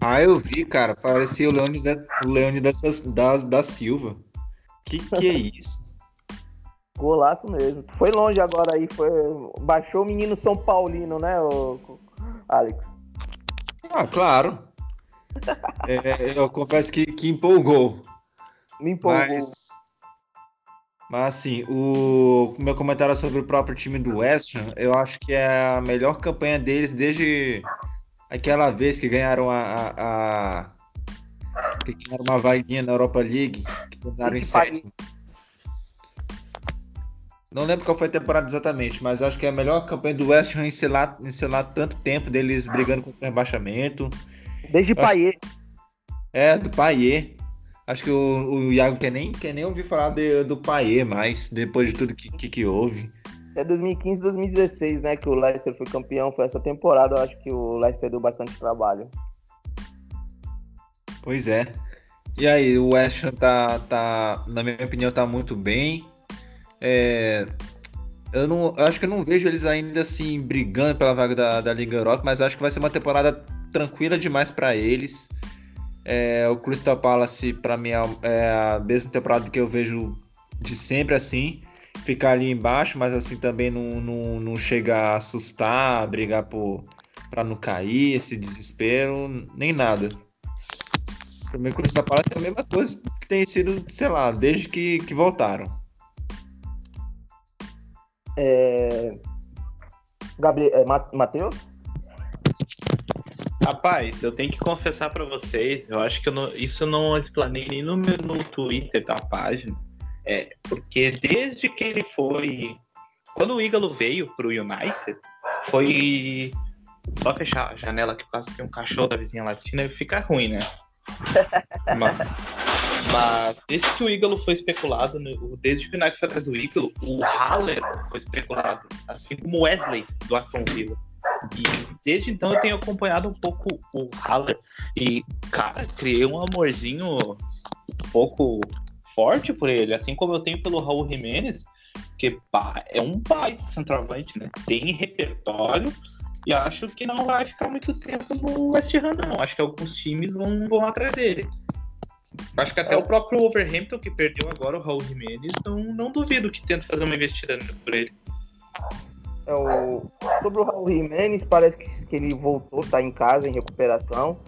Ah, eu vi, cara. Parecia o Leone da, o Leone da, da Silva. Que que é isso? Golaço mesmo. Foi longe agora aí, foi baixou o menino São Paulino, né, Alex? Ah, claro. é, eu confesso que, que empolgou. Me empolgou. Mas, mas assim, o meu comentário sobre o próprio time do West Ham, eu acho que é a melhor campanha deles desde aquela vez que ganharam a, a, a que ganharam uma vaguinha na Europa League, que terminaram em sétimo. Não lembro qual foi a temporada exatamente, mas acho que é a melhor campanha do West Ham em selar, em selar tanto tempo deles brigando contra o rebaixamento. Desde o Paier. É, do Paier. Acho que o, o Iago quer nem, quer nem ouvir falar de, do Paier mais, depois de tudo que, que, que houve. É 2015, 2016, né? Que o Leicester foi campeão. Foi essa temporada, eu acho que o Leicester deu bastante trabalho. Pois é. E aí, o West Ham tá, tá, na minha opinião, tá muito bem. É, eu não, eu acho que eu não vejo eles ainda assim brigando pela vaga da, da Liga Europa, mas acho que vai ser uma temporada tranquila demais para eles. É, o Crystal Palace, para mim, é, é a mesma temporada que eu vejo de sempre assim. Ficar ali embaixo, mas assim também não, não, não chega a assustar, brigar por, pra não cair, esse desespero, nem nada. Pra mim, o Crystal Palace é a mesma coisa que tem sido, sei lá, desde que, que voltaram. É... Gabriel, é, Matheus? Rapaz, eu tenho que confessar para vocês, eu acho que eu não, isso eu não explanei nem no, meu, no Twitter da página. É, porque desde que ele foi. Quando o Ígalo veio pro United, foi. Só fechar a janela que quase tem um cachorro da vizinha latina e fica ruim, né? mas, mas, desde que o Ígalo foi especulado, desde que o United foi atrás do Ígalo, o Haller foi especulado, assim como o Wesley do Aston Villa. E desde então eu tenho acompanhado um pouco o Haller. E, cara, criei um amorzinho um pouco forte por ele, assim como eu tenho pelo Raul Jimenez, que é um baita centroavante, né? Tem repertório e acho que não vai ficar muito tempo no West Ham, não. Acho que alguns times vão, vão atrás dele. Acho que até é. o próprio Overhampton, que perdeu agora o Raul Jimenez, não, não duvido que tente fazer uma investida por ele. É o... Sobre o Raul Jimenez, parece que, que ele voltou, está em casa, em recuperação,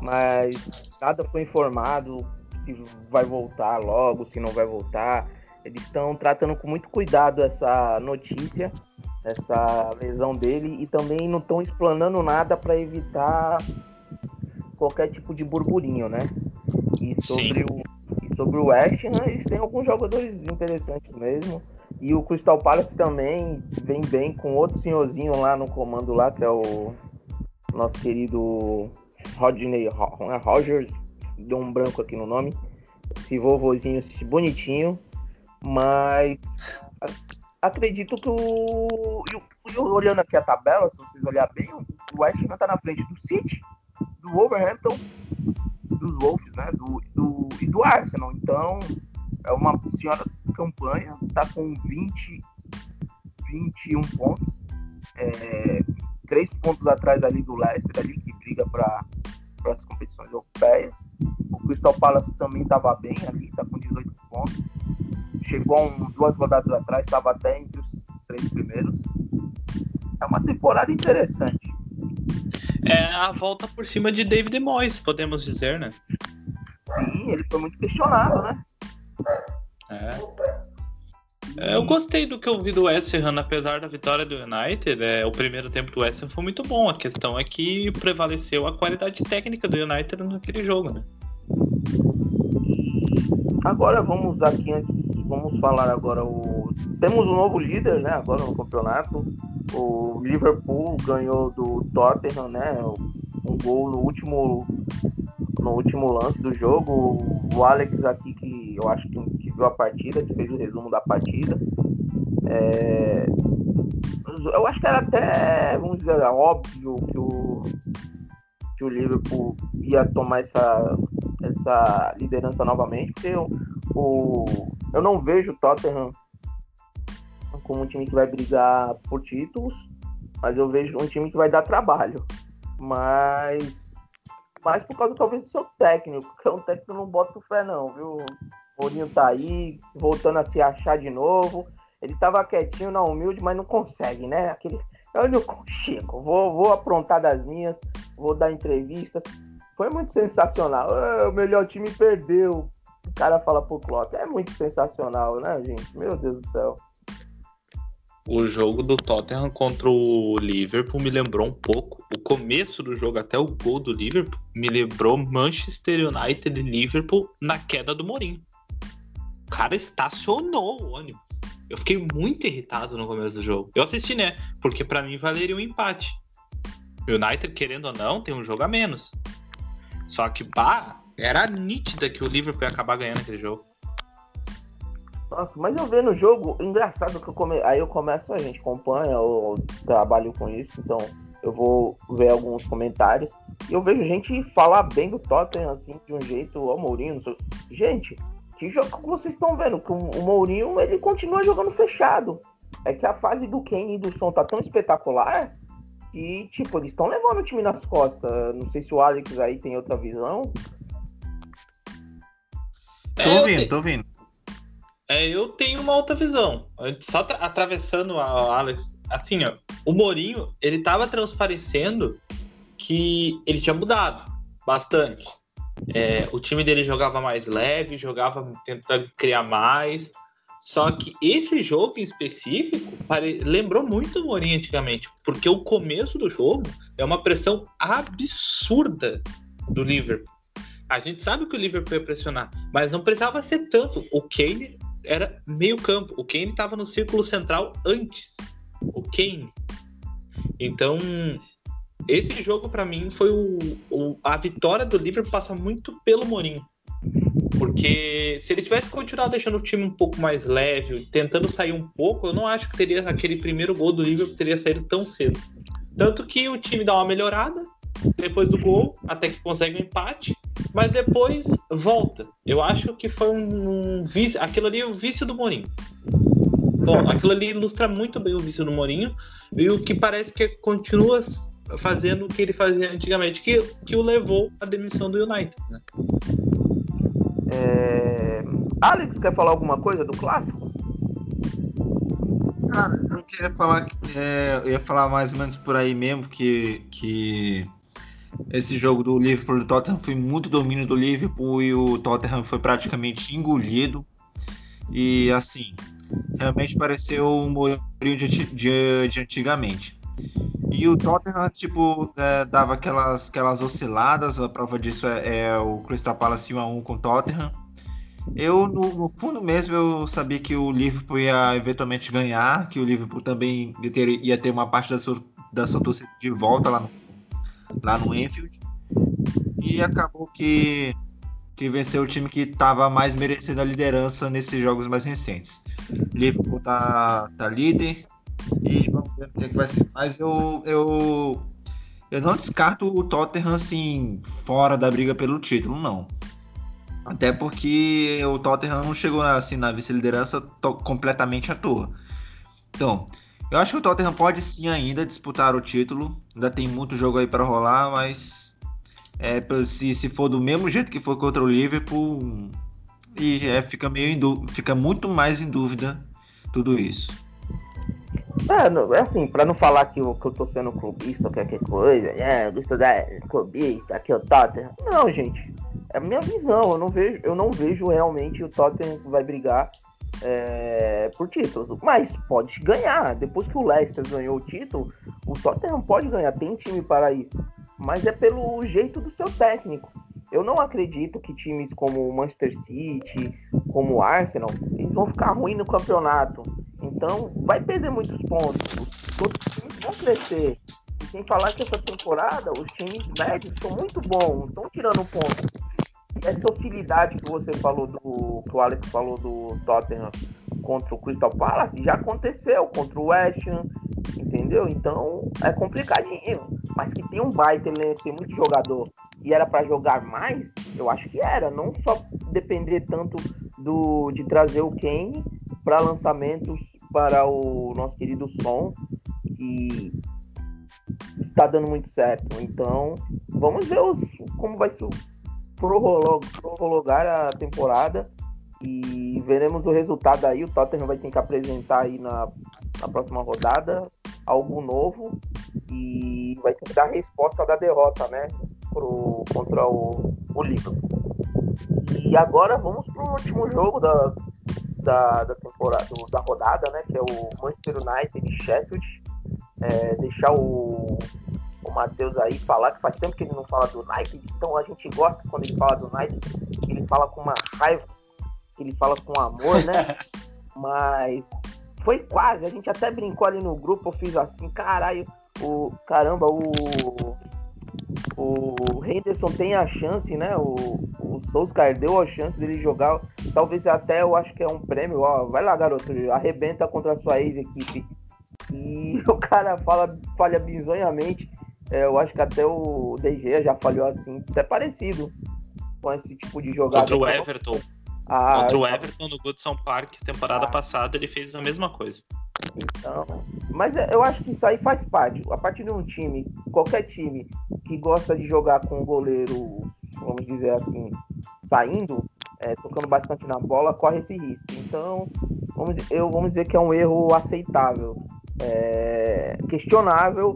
mas nada foi informado se vai voltar logo, se não vai voltar. Eles estão tratando com muito cuidado essa notícia, essa lesão dele, e também não estão explanando nada para evitar qualquer tipo de burburinho, né? E sobre o, e sobre o West Ham, eles têm alguns jogadores interessantes mesmo. E o Crystal Palace também vem bem com outro senhorzinho lá no comando lá, que é o nosso querido Rodney é Rogers, deu um branco aqui no nome. Esse vovozinho esse bonitinho. Mas acredito que o. Olhando aqui a tabela, se vocês olharem bem, o West Ham tá na frente do City, do Wolverhampton, dos Wolves, né? Do, do, e do Arsenal. Então, é uma senhora campanha, tá com 20, 21 pontos. É, três pontos atrás ali do Leicester, ali, que briga para as competições europeias. O Crystal Palace também estava bem ali, está com 18 pontos. Chegou um, duas rodadas atrás, estava até entre os três primeiros. É uma temporada interessante. É a volta por cima de David Moyes, podemos dizer, né? Sim, ele foi muito questionado, né? É. é. Eu gostei do que eu vi do West Ham, apesar da vitória do United. É, o primeiro tempo do West Ham foi muito bom. A questão é que prevaleceu a qualidade técnica do United naquele jogo, né? Agora vamos aqui antes, vamos falar agora o temos um novo líder, né? Agora no campeonato, o Liverpool ganhou do Tottenham, né? Um gol no último no último lance do jogo. O Alex aqui, que eu acho que, que viu a partida, que fez o resumo da partida. É... Eu acho que era até, vamos dizer, óbvio que o, que o Liverpool ia tomar essa, essa liderança novamente, porque eu, o, eu não vejo o Tottenham como um time que vai brigar por títulos, mas eu vejo um time que vai dar trabalho. Mas mais por causa talvez do seu técnico, porque o técnico não bota fé não, viu? O Mourinho tá aí, voltando a se achar de novo. Ele tava quietinho na humilde, mas não consegue, né? Aquele. Eu não consigo, vou, vou aprontar das minhas, vou dar entrevistas. Foi muito sensacional. Ah, o melhor time perdeu. O cara fala pro Klopp. É muito sensacional, né, gente? Meu Deus do céu o jogo do Tottenham contra o Liverpool me lembrou um pouco. O começo do jogo, até o gol do Liverpool, me lembrou Manchester United e Liverpool na queda do Mourinho. O cara estacionou o ônibus. Eu fiquei muito irritado no começo do jogo. Eu assisti, né? Porque para mim valeria um empate. O United, querendo ou não, tem um jogo a menos. Só que, bah, era nítida que o Liverpool ia acabar ganhando aquele jogo. Nossa, mas eu vendo o jogo, engraçado que eu come... aí eu começo, a gente acompanha, eu trabalho com isso, então eu vou ver alguns comentários. E eu vejo gente falar bem do Tottenham, assim, de um jeito, ó, Mourinho, sei... Gente, que jogo que vocês estão vendo? Que o Mourinho, ele continua jogando fechado. É que a fase do Kane e do Son tá tão espetacular que, tipo, eles estão levando o time nas costas. Não sei se o Alex aí tem outra visão. Tô ouvindo, tô ouvindo. É, eu tenho uma outra visão. Só atravessando a Alex, assim, ó, o Mourinho, ele tava transparecendo que ele tinha mudado bastante. É, o time dele jogava mais leve, jogava tentando criar mais. Só que esse jogo em específico pare... lembrou muito o Mourinho antigamente, porque o começo do jogo é uma pressão absurda do Liverpool. A gente sabe que o Liverpool ia pressionar, mas não precisava ser tanto. O Kane era meio campo. O Kane estava no círculo central antes. O Kane. Então, esse jogo para mim foi o, o, a vitória do Liverpool passa muito pelo Mourinho. Porque se ele tivesse continuado deixando o time um pouco mais leve, tentando sair um pouco, eu não acho que teria aquele primeiro gol do Liverpool teria saído tão cedo. Tanto que o time dá uma melhorada, depois do gol, até que consegue um empate, mas depois volta. Eu acho que foi um, um vício, aquilo ali é o vício do Mourinho. Bom, aquilo ali ilustra muito bem o vício do Mourinho e o que parece que continua fazendo o que ele fazia antigamente, que, que o levou à demissão do United. Né? É... Alex, quer falar alguma coisa do clássico? Cara, eu queria falar que é, eu ia falar mais ou menos por aí mesmo que, que esse jogo do Liverpool e do Tottenham foi muito domínio do Liverpool e o Tottenham foi praticamente engolido. E assim, realmente pareceu um Mourinho de, de, de, antigamente. E o Tottenham, tipo, é, dava aquelas, aquelas osciladas, a prova disso é, é o Crystal Palace 1x1 com o Tottenham. Eu, no, no, fundo mesmo, eu sabia que o Liverpool ia eventualmente ganhar, que o Liverpool também ia ter, ia ter uma parte da sua, da sua torcida de volta lá no, lá no Enfield. E acabou que, que venceu o time que estava mais merecendo a liderança nesses jogos mais recentes. Liverpool tá, tá líder e vamos ver o que, é que vai ser. Mas eu, eu, eu não descarto o Tottenham assim, fora da briga pelo título, não. Até porque o Tottenham não chegou assim na vice-liderança completamente à toa. Então, eu acho que o Tottenham pode sim ainda disputar o título. Ainda tem muito jogo aí para rolar, mas é, se, se for do mesmo jeito que foi contra o Liverpool, e é, fica meio fica muito mais em dúvida tudo isso. É, é assim, pra não falar que eu, que eu tô sendo clubista ou qualquer coisa, é, eu gosto da clubista, aqui é o Tottenham. Não, gente. É a minha visão. Eu não vejo, eu não vejo realmente o Tottenham vai brigar é, por títulos. Mas pode ganhar. Depois que o Leicester ganhou o título, o Tottenham pode ganhar. Tem time para isso. Mas é pelo jeito do seu técnico. Eu não acredito que times como o Manchester City, como o Arsenal, eles vão ficar ruins no campeonato. Então, vai perder muitos pontos. Todos os times vão crescer. E sem falar que essa temporada, os times médios são muito bons, estão tirando pontos essa facilidade que você falou do. que o Alex falou do Tottenham contra o Crystal Palace já aconteceu contra o West Ham, entendeu? Então é complicadinho. Mas que tem um baita, ele tem muito jogador e era para jogar mais, eu acho que era. Não só depender tanto do de trazer o Kane para lançamentos para o nosso querido Som, que tá dando muito certo. Então, vamos ver os, como vai ser prorrogar a temporada e veremos o resultado aí. O Tottenham vai ter que apresentar aí na, na próxima rodada algo novo e vai ter que dar resposta da derrota, né? Pro, contra o, o Liverpool. E agora vamos para o último jogo da, da, da temporada, da rodada, né? Que é o Manchester United e Sheffield. É, deixar o, o Matheus aí falar, que faz tempo que ele não fala do Nike, então a gente gosta quando ele fala do Nike, ele fala com uma raiva, ele fala com amor, né? Mas foi quase, a gente até brincou ali no grupo, eu fiz assim, caralho, o caramba, o o Henderson tem a chance, né? O, o Solskjaer deu a chance dele jogar. Talvez até eu acho que é um prêmio. Ó, vai lá, garoto, arrebenta contra a sua ex-equipe. E o cara fala, falha bizonhamente. É, eu acho que até o DG já falhou assim, até parecido com esse tipo de jogada. Contra o Everton. Ah, Contra o Everton no Goodson Park, temporada ah. passada, ele fez a mesma coisa. Então, mas é, eu acho que isso aí faz parte. A partir de um time, qualquer time que gosta de jogar com o goleiro, vamos dizer assim, saindo, é, tocando bastante na bola, corre esse risco. Então, vamos, eu, vamos dizer que é um erro aceitável. É, questionável,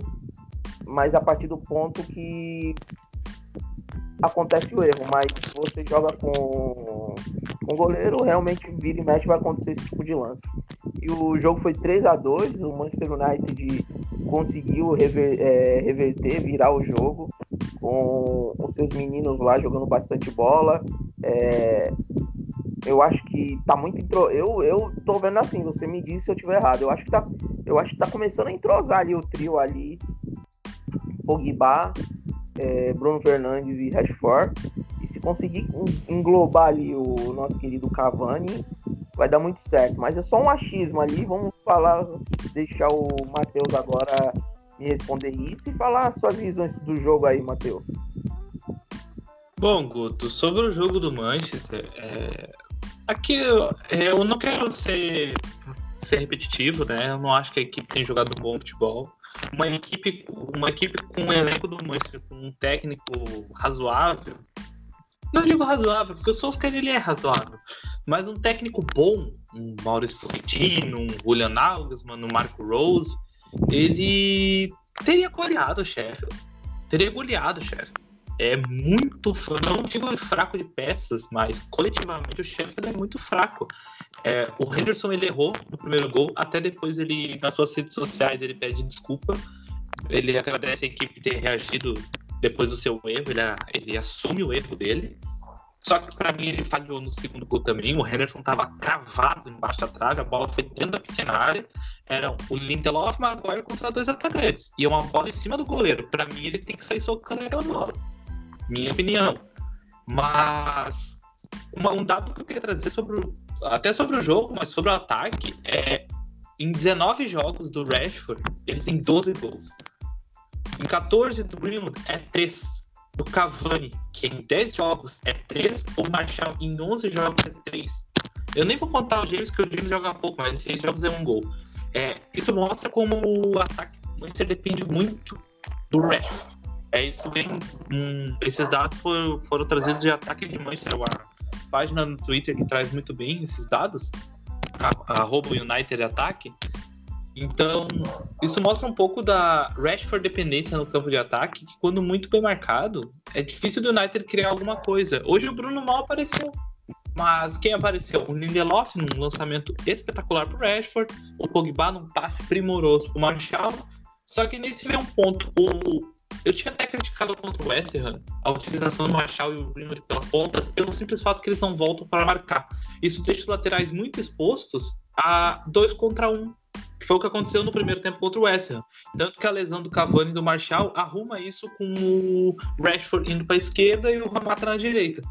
mas a partir do ponto que acontece o erro, mas se você joga com, com goleiro, realmente vira e mexe vai acontecer esse tipo de lance. E o jogo foi 3 a 2 o Manchester United conseguiu rever, é, reverter, virar o jogo com os seus meninos lá jogando bastante bola. É, eu acho que tá muito intro... eu eu tô vendo assim, você me disse se eu tiver errado. Eu acho que tá eu acho que tá começando a entrosar ali o trio ali Pogba, é, Bruno Fernandes e Rashford. E se conseguir englobar ali o nosso querido Cavani, vai dar muito certo. Mas é só um achismo ali. Vamos falar, deixar o Matheus agora me responder isso e falar suas visões do jogo aí, Matheus. Bom, Guto, sobre o jogo do Manchester, é... aqui eu, eu não quero ser, ser repetitivo, né? Eu não acho que a equipe tem jogado bom futebol uma equipe, uma equipe com um elenco do Manchester, com um técnico razoável. Não digo razoável, porque o Solskjaer ele é razoável, mas um técnico bom um Maurício Pochettino, um Julian Nagelsmann, um Marco Rose, ele teria goleado o Sheffield. Teria goleado o Sheffield. É muito, não digo fraco de peças, mas coletivamente o Sheffield é muito fraco. É, o Henderson ele errou no primeiro gol, até depois ele nas suas redes sociais ele pede desculpa. Ele agradece a equipe ter reagido depois do seu erro, ele, ele assume o erro dele. Só que para mim ele falhou no segundo gol também. O Henderson estava cravado embaixo da trave, a bola foi dentro da pequena área. Era o Lindelof e Maguire contra dois atacantes. E uma bola em cima do goleiro. Para mim ele tem que sair socando aquela bola. Minha opinião. Mas uma, um dado que eu queria trazer sobre o, até sobre o jogo, mas sobre o ataque, é em 19 jogos do Rashford, ele tem 12 gols. Em 14 do Greenwood é 3 do Cavani, que em 10 jogos é 3, o Marshall em 11 jogos é 3. Eu nem vou contar o James, que o James joga pouco, mas em 6 jogos é um gol. É, isso mostra como o ataque do Manchester depende muito do Rashford. É, isso vem, hum, esses dados foram, foram trazidos de ataque de Manchester, a página no Twitter que traz muito bem esses dados, arroba United Ataque, então, isso mostra um pouco da Rashford dependência no campo de ataque, que quando muito bem marcado, é difícil do United criar alguma coisa. Hoje o Bruno mal apareceu. Mas quem apareceu? O Lindelof num lançamento espetacular pro Rashford, o Pogba num passe primoroso pro Marshall. Só que nesse vem um ponto. O... Eu tinha até criticado contra o West Ham a utilização do Marshall e o Greenwood pelas pontas, pelo simples fato que eles não voltam para marcar. Isso deixa os laterais muito expostos a dois contra um que foi o que aconteceu no primeiro tempo contra o West Ham. Tanto que a lesão do Cavani e do Marshall arruma isso com o Rashford indo para a esquerda e o Ramata na direita.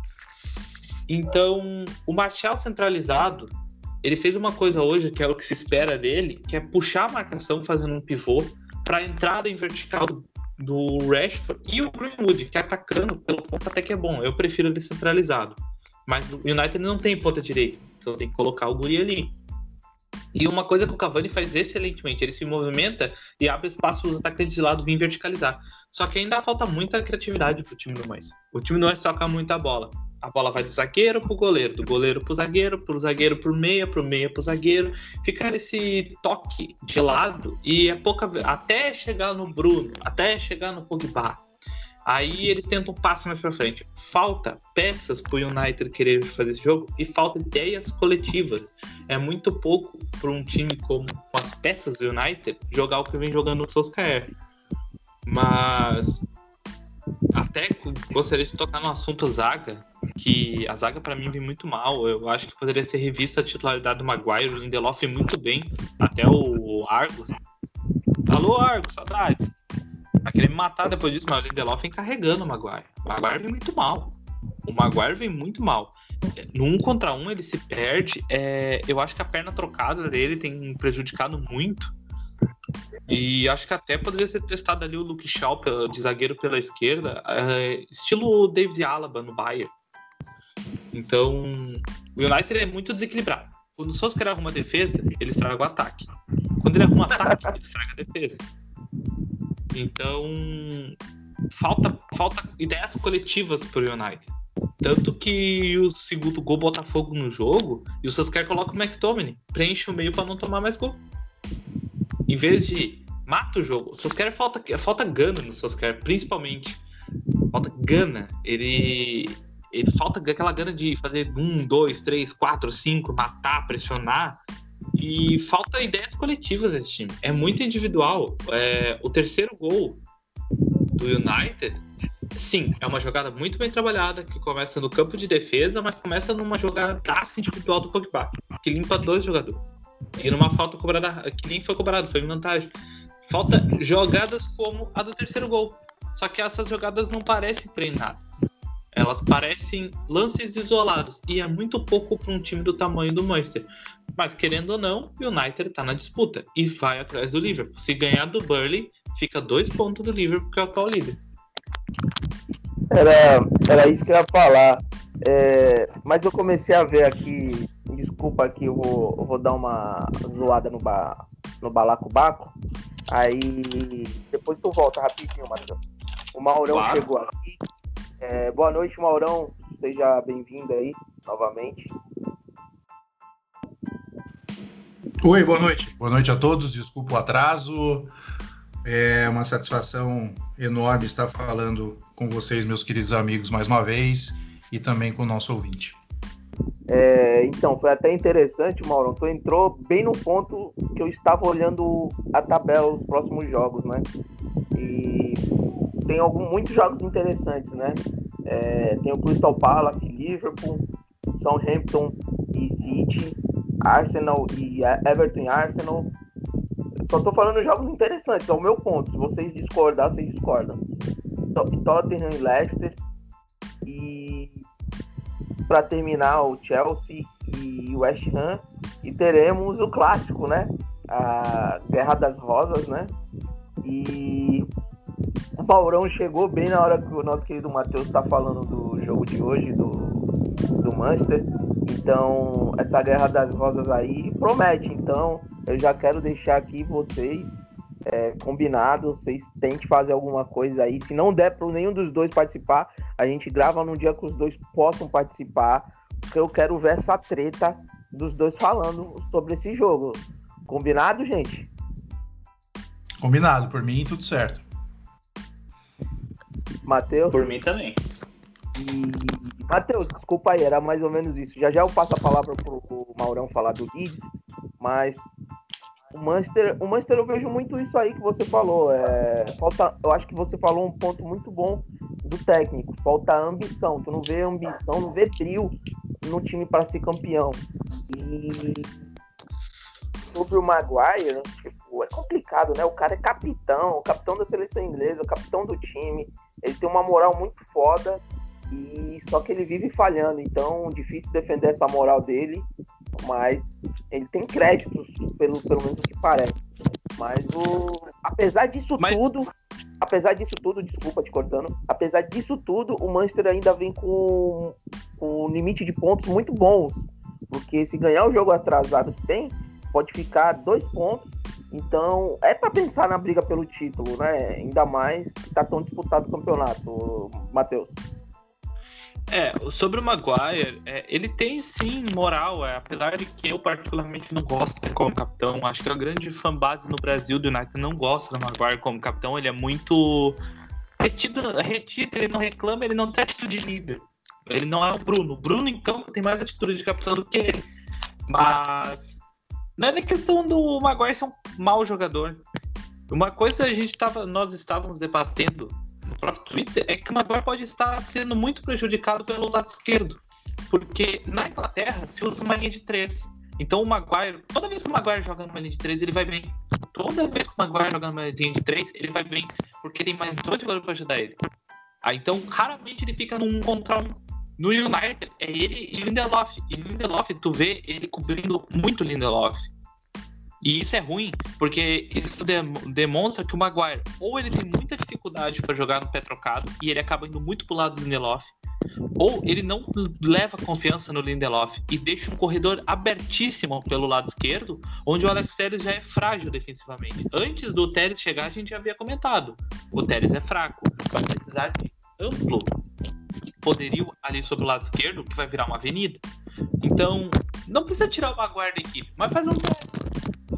Então, o Marshall centralizado, ele fez uma coisa hoje que é o que se espera dele, que é puxar a marcação fazendo um pivô para a entrada em vertical Rashford e o Greenwood, que é atacando pelo ponto até que é bom. Eu prefiro ele centralizado. Mas o United não tem ponta direita, então tem que colocar o Guri ali. E uma coisa que o Cavani faz excelentemente, ele se movimenta e abre espaço para os atacantes de lado vir verticalizar. Só que ainda falta muita criatividade para o time do Mães. O time do Mães toca muita bola. A bola vai do zagueiro pro goleiro, do goleiro pro zagueiro, pro zagueiro pro meia, pro meia pro zagueiro. Fica esse toque de lado e é pouca até chegar no Bruno, até chegar no Pogba. Aí eles tentam um passo mais para frente. Falta peças para o United querer fazer esse jogo e falta ideias coletivas. É muito pouco para um time como com as peças do United jogar o que vem jogando o Solskjaer. Mas até gostaria de tocar no assunto zaga, que a zaga para mim vem muito mal. Eu acho que poderia ser revista a titularidade do Maguire, o Lindelof muito bem, até o Argos. Alô, Argos, saudade. Vai querer me matar depois disso, mas o Lindelof vem carregando o Maguire. O Maguire vem muito mal. O Maguire vem muito mal. No um contra um ele se perde. É, eu acho que a perna trocada dele tem prejudicado muito. E acho que até poderia ser testado ali o Luke Shaw de zagueiro pela esquerda, é, estilo David Alaba no Bayern. Então, o United é muito desequilibrado. Quando o Solskjaer arruma defesa, ele estraga o ataque. Quando ele arruma ataque, ele estraga a defesa. Então, falta, falta ideias coletivas para o United. Tanto que o segundo gol Botafogo no jogo e o Sascar coloca o McTominay, preenche o meio para não tomar mais gol. Em vez de mata o jogo, o Sascar falta, falta gana no Sascar, principalmente. Falta gana. Ele, ele falta aquela gana de fazer um, dois, três, quatro, cinco, matar, pressionar. E falta ideias coletivas nesse time. É muito individual. É, o terceiro gol do United, sim, é uma jogada muito bem trabalhada, que começa no campo de defesa, mas começa numa jogada individual do Pogba, que limpa dois jogadores. E numa falta cobrada, que nem foi cobrado, foi em vantagem. Falta jogadas como a do terceiro gol. Só que essas jogadas não parecem treinadas. Elas parecem lances isolados e é muito pouco para um time do tamanho do Manchester. Mas querendo ou não, o United está na disputa e vai atrás do Liverpool. Se ganhar do Burley, fica dois pontos do Liverpool, que é o atual líder. Era, era isso que eu ia falar. É, mas eu comecei a ver aqui. Desculpa aqui, eu vou, eu vou dar uma zoada no, ba, no balacobaco. Aí depois tu volta rapidinho, Marcão. O Maurão claro. chegou aqui. É, boa noite, Maurão. Seja bem-vindo aí novamente. Oi, boa noite. Boa noite a todos. Desculpa o atraso. É uma satisfação enorme estar falando com vocês, meus queridos amigos, mais uma vez, e também com o nosso ouvinte. É, então, foi até interessante, Mauro. Tu entrou bem no ponto que eu estava olhando a tabela, os próximos jogos, né? E tem algum, muitos jogos interessantes, né? É, tem o Crystal Palace, Liverpool, Southampton e City, Arsenal e Everton e Arsenal. Só tô falando jogos interessantes, é o meu ponto. Se vocês discordar, vocês discordam. Tottenham e Leicester. E para terminar, o Chelsea e o West Ham. E teremos o clássico, né? A Guerra das Rosas, né? E o Maurão chegou bem na hora que o nosso querido Matheus está falando do jogo de hoje, do, do Manchester. Então, essa Guerra das Rosas aí promete. Então, eu já quero deixar aqui vocês é, combinado, vocês tentem fazer alguma coisa aí. Se não der para nenhum dos dois participar, a gente grava num dia que os dois possam participar, porque eu quero ver essa treta dos dois falando sobre esse jogo. Combinado, gente? Combinado, por mim tudo certo. Matheus? Por mim também. E, Matheus, desculpa aí, era mais ou menos isso. Já já eu passo a palavra pro, pro Maurão falar do Leeds, mas o Manchester, o Manchester eu vejo muito isso aí que você falou. É, falta, eu acho que você falou um ponto muito bom do técnico. Falta ambição. Tu não vê ambição, não vê trio no time para ser campeão. E sobre o Maguire, tipo, é complicado, né? O cara é capitão, capitão da seleção inglesa, capitão do time. Ele tem uma moral muito foda e só que ele vive falhando, então difícil defender essa moral dele, mas ele tem créditos, pelo, pelo menos o que parece. Mas o. Apesar disso mas... tudo. Apesar disso tudo, desculpa te cortando. Apesar disso tudo, o Manchester ainda vem com, com um limite de pontos muito bons. Porque se ganhar o jogo atrasado que tem, pode ficar dois pontos. Então, é para pensar na briga pelo título, né? Ainda mais que tá tão disputado o campeonato, Matheus. É, sobre o Maguire, é, ele tem sim moral, é, apesar de que eu particularmente não gosto dele como capitão. Acho que a grande fanbase no Brasil do United não gosta do Maguire como capitão. Ele é muito retido, retido ele não reclama, ele não tem atitude de líder. Ele não é o Bruno. O Bruno em campo tem mais atitude de capitão do que ele. Mas não é nem questão do Maguire ser um mau jogador. Uma coisa a gente tava, nós estávamos debatendo próprio Twitter é que o Maguire pode estar sendo muito prejudicado pelo lado esquerdo. Porque na Inglaterra se usa uma linha de três. Então o Maguire, toda vez que o Maguire joga numa linha de três, ele vai bem. Toda vez que o Maguire joga numa linha de três, ele vai bem. Porque tem mais dois jogadores para ajudar ele. Ah, então raramente ele fica num contra um. No United é ele e Lindelof. E Lindelof, tu vê ele cobrindo muito Lindelof. E isso é ruim, porque isso demonstra que o Maguire, ou ele tem muita dificuldade para jogar no pé trocado, e ele acaba indo muito pro lado do Lindelof, ou ele não leva confiança no Lindelof e deixa um corredor abertíssimo pelo lado esquerdo, onde o Alex Telles já é frágil defensivamente. Antes do Telles chegar, a gente já havia comentado: o Telles é fraco, vai precisar de amplo poderio ali sobre o lado esquerdo, que vai virar uma avenida. Então, não precisa tirar o Maguire da equipe, mas faz um teste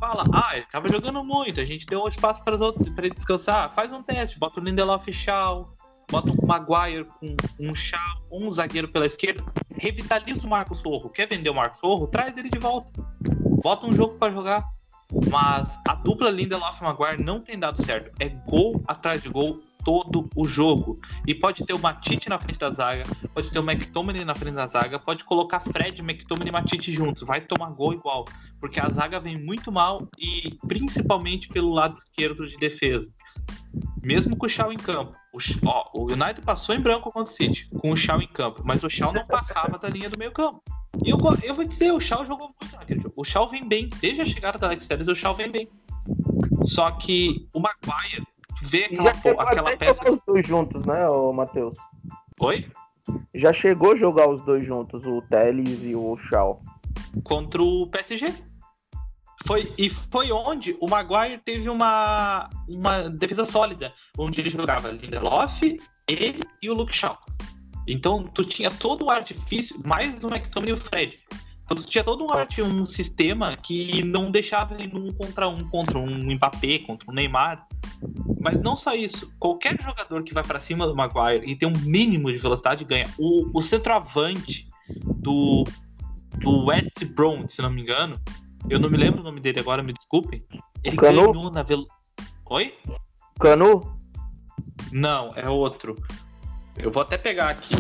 fala, ah, ele tava jogando muito, a gente deu um espaço para os outros para ele descansar. Faz um teste, bota o Lindelof Shaw, bota um Maguire com um Shaw, um zagueiro pela esquerda, revitaliza o Marcos Sorro. Quer vender o Marcos Sorro? Traz ele de volta. Bota um jogo para jogar. Mas a dupla Lindelof Maguire não tem dado certo. É gol atrás de gol todo o jogo. E pode ter o Matite na frente da zaga, pode ter o McTominay na frente da zaga, pode colocar Fred, McTominay e Matite juntos, vai tomar gol igual, porque a zaga vem muito mal e principalmente pelo lado esquerdo de defesa. Mesmo com o Shaw em campo. O, ó, o United passou em branco contra o City, com o Shaw em campo, mas o Shaw não passava da linha do meio campo. E eu, eu vou dizer, o Shaw jogou muito naquele jogo. O Shaw vem bem, desde a chegada da Alex Telles, o Shaw vem bem. Só que o Maguire vê aquela, Já aquela peça. os dois juntos, né, o Matheus? Oi? Já chegou a jogar os dois juntos, o Teles e o Shaw. Contra o PSG. Foi, e foi onde o Maguire teve uma, uma defesa sólida, onde ele jogava Lindelof, ele e o Luke Shaw. Então tu tinha todo o artifício, mais o McTominay e o Fred tinha todo um, um sistema que não deixava ele num contra um contra um Mbappé, contra um Neymar. Mas não só isso. Qualquer jogador que vai para cima do Maguire e tem um mínimo de velocidade ganha. O, o centroavante do, do West Brom, se não me engano, eu não me lembro o nome dele agora, me desculpem. Ele Canu? ganhou na velocidade. Oi? Canu? Não, é outro. Eu vou até pegar aqui.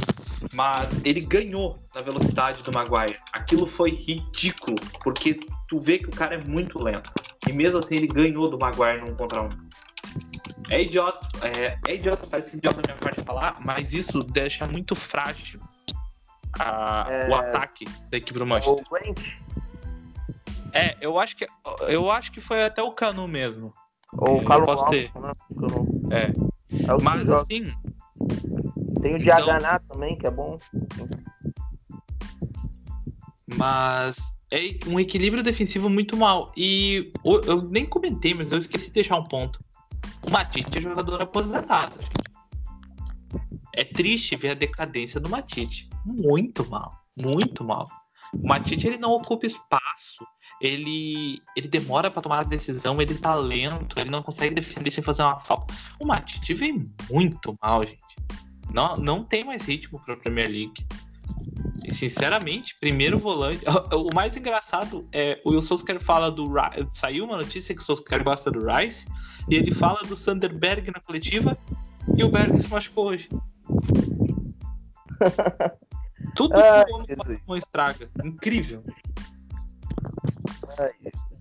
Mas ele ganhou na velocidade do Maguire. Aquilo foi ridículo, porque tu vê que o cara é muito lento. E mesmo assim ele ganhou do Maguire num contra um. É idiota, é, é idiota, parece idiota da minha parte falar, mas isso deixa muito frágil a- É. o ataque da equipe do Manchester. É, eu acho que eu acho que foi até o Canu mesmo. Ou o Carlos posso ter. Né? É. É Mas joga. assim, Tem o então- Diaganá também, que é bom. Mas é um equilíbrio defensivo muito mal. E eu nem comentei, mas eu esqueci de deixar um ponto. O Matite é jogador aposentado. É triste ver a decadência do Matite. Muito mal. Muito mal. O Matite ele não ocupa espaço. Ele, ele demora pra tomar a decisão, ele tá lento, ele não consegue defender sem fazer uma falta. O Matite vem muito mal, gente. Não, não tem mais ritmo pra Premier League. E sinceramente, primeiro volante. O mais engraçado é o Will Solskjaer fala do Rice. Saiu uma notícia que o Solskjaer gosta do Rice. E ele fala do Sanderberg na coletiva. E o Berg se machucou hoje. Tudo Ai, que o homem não estraga. Incrível.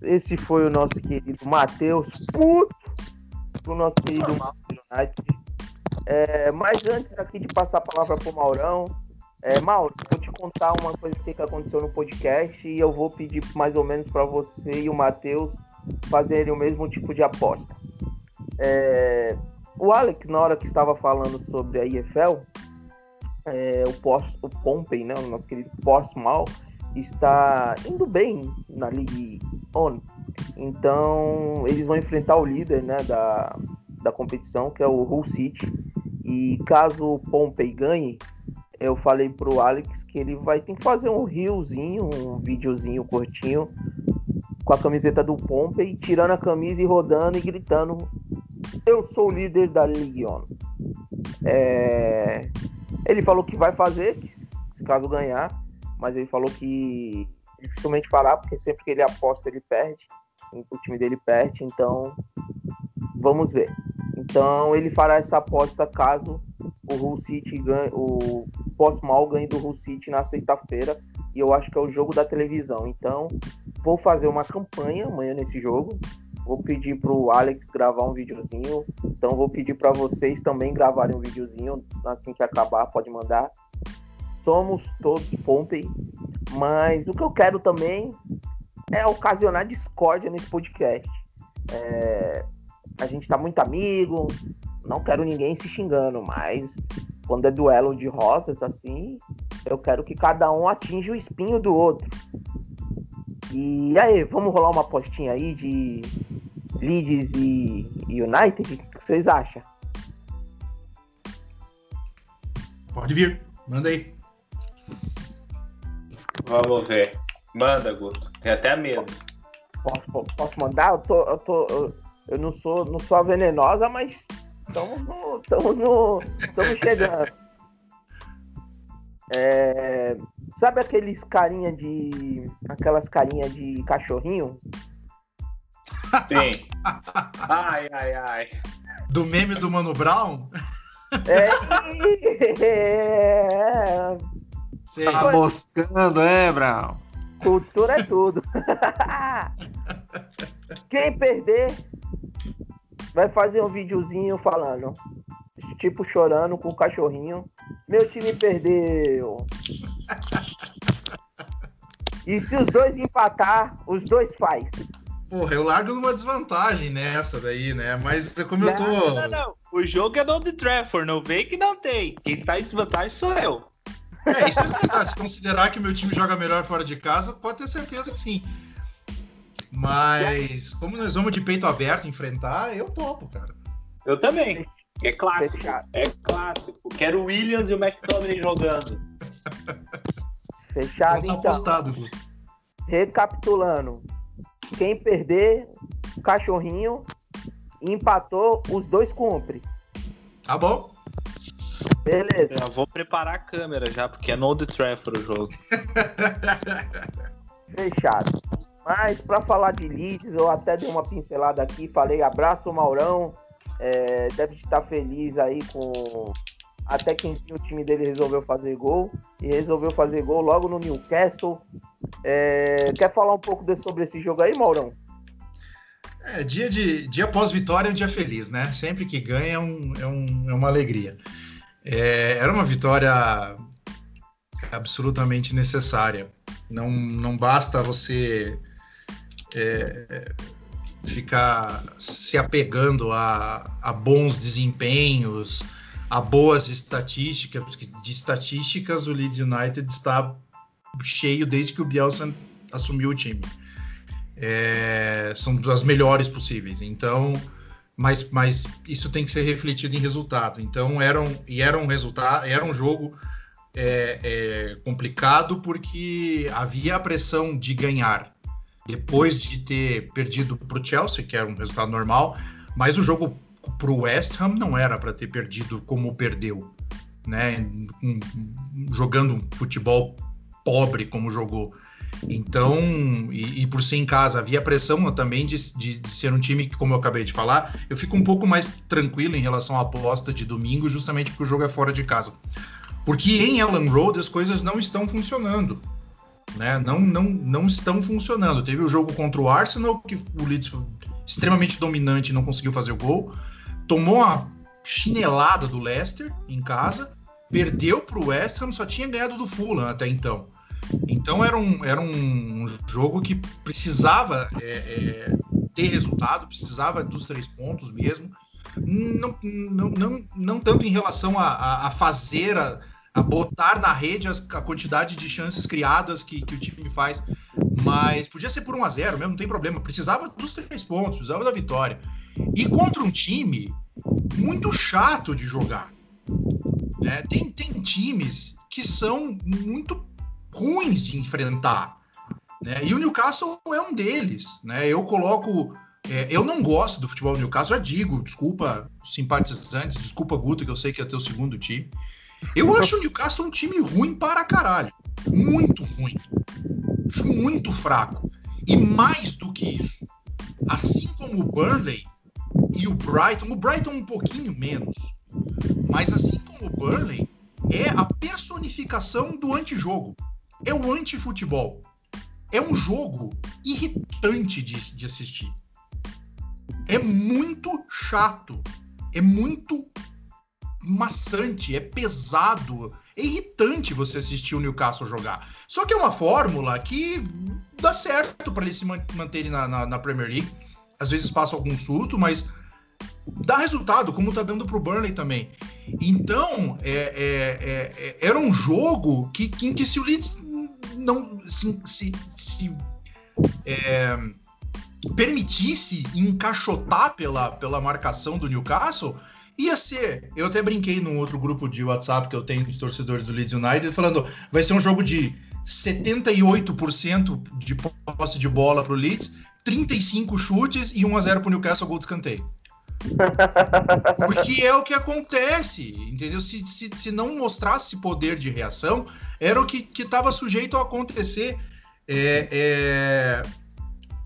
Esse foi o nosso querido Matheus o nosso querido Manchester United. É, mas antes aqui de passar a palavra pro Maurão, é, Mauro, vou te contar uma coisa que aconteceu no podcast e eu vou pedir mais ou menos para você e o Matheus fazerem o mesmo tipo de aposta. É, o Alex, na hora que estava falando sobre a IFL, é, o, Post, o Pompey, né, o nosso querido Portsmouth, está indo bem na League On. Então, eles vão enfrentar o líder né, da, da competição, que é o Hull City. E caso o Pompey ganhe, eu falei pro Alex que ele vai ter que fazer um riozinho, um videozinho curtinho com a camiseta do Pompey, tirando a camisa e rodando e gritando: Eu sou o líder da On. É, Ele falou que vai fazer, que se caso ganhar, mas ele falou que dificilmente fará, porque sempre que ele aposta ele perde, o time dele perde, então vamos ver. Então ele fará essa aposta caso o Hull City ganhe, o Portsmouth ganhe do Hull City na sexta-feira, e eu acho que é o jogo da televisão. Então vou fazer uma campanha amanhã nesse jogo. Vou pedir pro Alex gravar um videozinho. Então vou pedir para vocês também gravarem um videozinho assim que acabar, pode mandar. Somos todos Pompey, mas o que eu quero também é ocasionar discórdia nesse podcast. É, a gente tá muito amigo, não quero ninguém se xingando, mas quando é duelo de rosas assim, eu quero que cada um atinja o espinho do outro. E aí, vamos rolar uma apostinha aí de Leeds e United? O que vocês acham? Pode vir, manda aí. Vamos ver. Manda, Guto. Tem até medo. Posso, posso mandar? Eu, tô, eu, tô, eu, eu não sou não sou a venenosa, mas estamos no. Estamos no. Estamos chegando. É, sabe aqueles carinha de. aquelas carinhas de cachorrinho? Sim. Ai, ai, ai. Do meme do Mano Brown? É, é, Sei. Tá moscando, é, Brown? cultura é tudo. Quem perder vai fazer um videozinho falando. Tipo chorando com o cachorrinho. Meu time perdeu. E se os dois empatar, os dois faz. Porra, eu largo numa desvantagem nessa daí, né? Mas como eu tô. Não, não, não. O jogo é no Old Trafford, não vem que não tem. Quem tá em desvantagem sou eu. É, isso é verdade. Se considerar que o meu time joga melhor fora de casa, pode ter certeza que sim. Mas, como nós vamos de peito aberto enfrentar, eu topo, cara. Eu também. É clássico. Fechado. É clássico. Quero o Williams e o McTominay jogando. Fechado Então tá então. apostado, Guto. recapitulando, quem perder, cachorrinho, empatou, os dois cumpre. Tá bom? Beleza. Já vou preparar a câmera já, porque é no Old Trafford o jogo. Fechado. Mas para falar de Leeds, eu até dei uma pincelada aqui, falei abraço Maurão, é, deve estar feliz aí com até que enfim o time dele resolveu fazer gol e resolveu fazer gol logo no Newcastle. É, quer falar um pouco de, sobre esse jogo aí, Maurão? É, dia, de, dia após vitória é um dia feliz, né? Sempre que ganha é, um, é, um, é uma alegria. É, era uma vitória absolutamente necessária. Não, não basta você é, ficar se apegando a, a bons desempenhos, a boas estatísticas, porque de estatísticas o Leeds United está cheio desde que o Bielsa assumiu o time. É, são as melhores possíveis. Então, mas, mas isso tem que ser refletido em resultado. Então, era um, e era um resultado, era um jogo é, é, complicado porque havia a pressão de ganhar depois de ter perdido para o Chelsea, que era um resultado normal, mas o jogo para o West Ham não era para ter perdido como perdeu, né? Um, jogando um futebol pobre como jogou. Então, e, e, por ser em casa, havia pressão também de, de, de, ser um time que, como eu acabei de falar, eu fico um pouco mais tranquilo em relação à aposta de domingo, justamente porque o jogo é fora de casa. Porque em Ellen Road as coisas não estão funcionando né? Não, não, não estão funcionando. Teve o jogo contra o Arsenal, que o Leeds foi extremamente dominante e não conseguiu fazer o gol. Tomou a chinelada do Leicester em casa, perdeu para o West Ham, só tinha ganhado do Fulham até então. Então era um, era um jogo que precisava é, é, ter resultado, precisava dos três pontos mesmo. Não, não, não, não tanto em relação a, a, a fazer a, a botar na rede as, a quantidade de chances criadas que, que o time faz. Mas podia ser por 1 a 0 mesmo, não tem problema. Precisava dos três pontos, precisava da vitória. E contra um time muito chato de jogar. Né? Tem, tem times que são muito ruins de enfrentar. Né? E o Newcastle é um deles. Né? Eu coloco. É, eu não gosto do futebol do Newcastle, já digo, desculpa simpatizantes, desculpa Guto, que eu sei que é teu segundo time. Eu acho o Newcastle um time ruim para caralho. Muito ruim. Acho muito fraco. E mais do que isso, assim como o Burnley e o Brighton, o Brighton um pouquinho menos, mas assim como o Burnley, é a personificação do antijogo. É o antifutebol. É um jogo irritante de, de assistir. É muito chato. É muito maçante, é pesado, é irritante você assistir o Newcastle jogar. Só que é uma fórmula que dá certo para eles se manterem na, na, na, Premier League. Às vezes passa algum susto, mas dá resultado, como tá dando pro Burnley também. Então, é, é, é, era um jogo que, em que se o Leeds não se, se, se é, permitisse encaixotar pela, pela marcação do Newcastle, Ia ser, eu até brinquei num outro grupo de WhatsApp que eu tenho de torcedores do Leeds United, falando, vai ser um jogo de 78% de posse de bola pro Leeds, 35 chutes e 1 a 0 pro Newcastle gol de escanteio. Porque é o que acontece, entendeu? Se, se, se não mostrasse poder de reação, era o que estava sujeito a acontecer. É, é...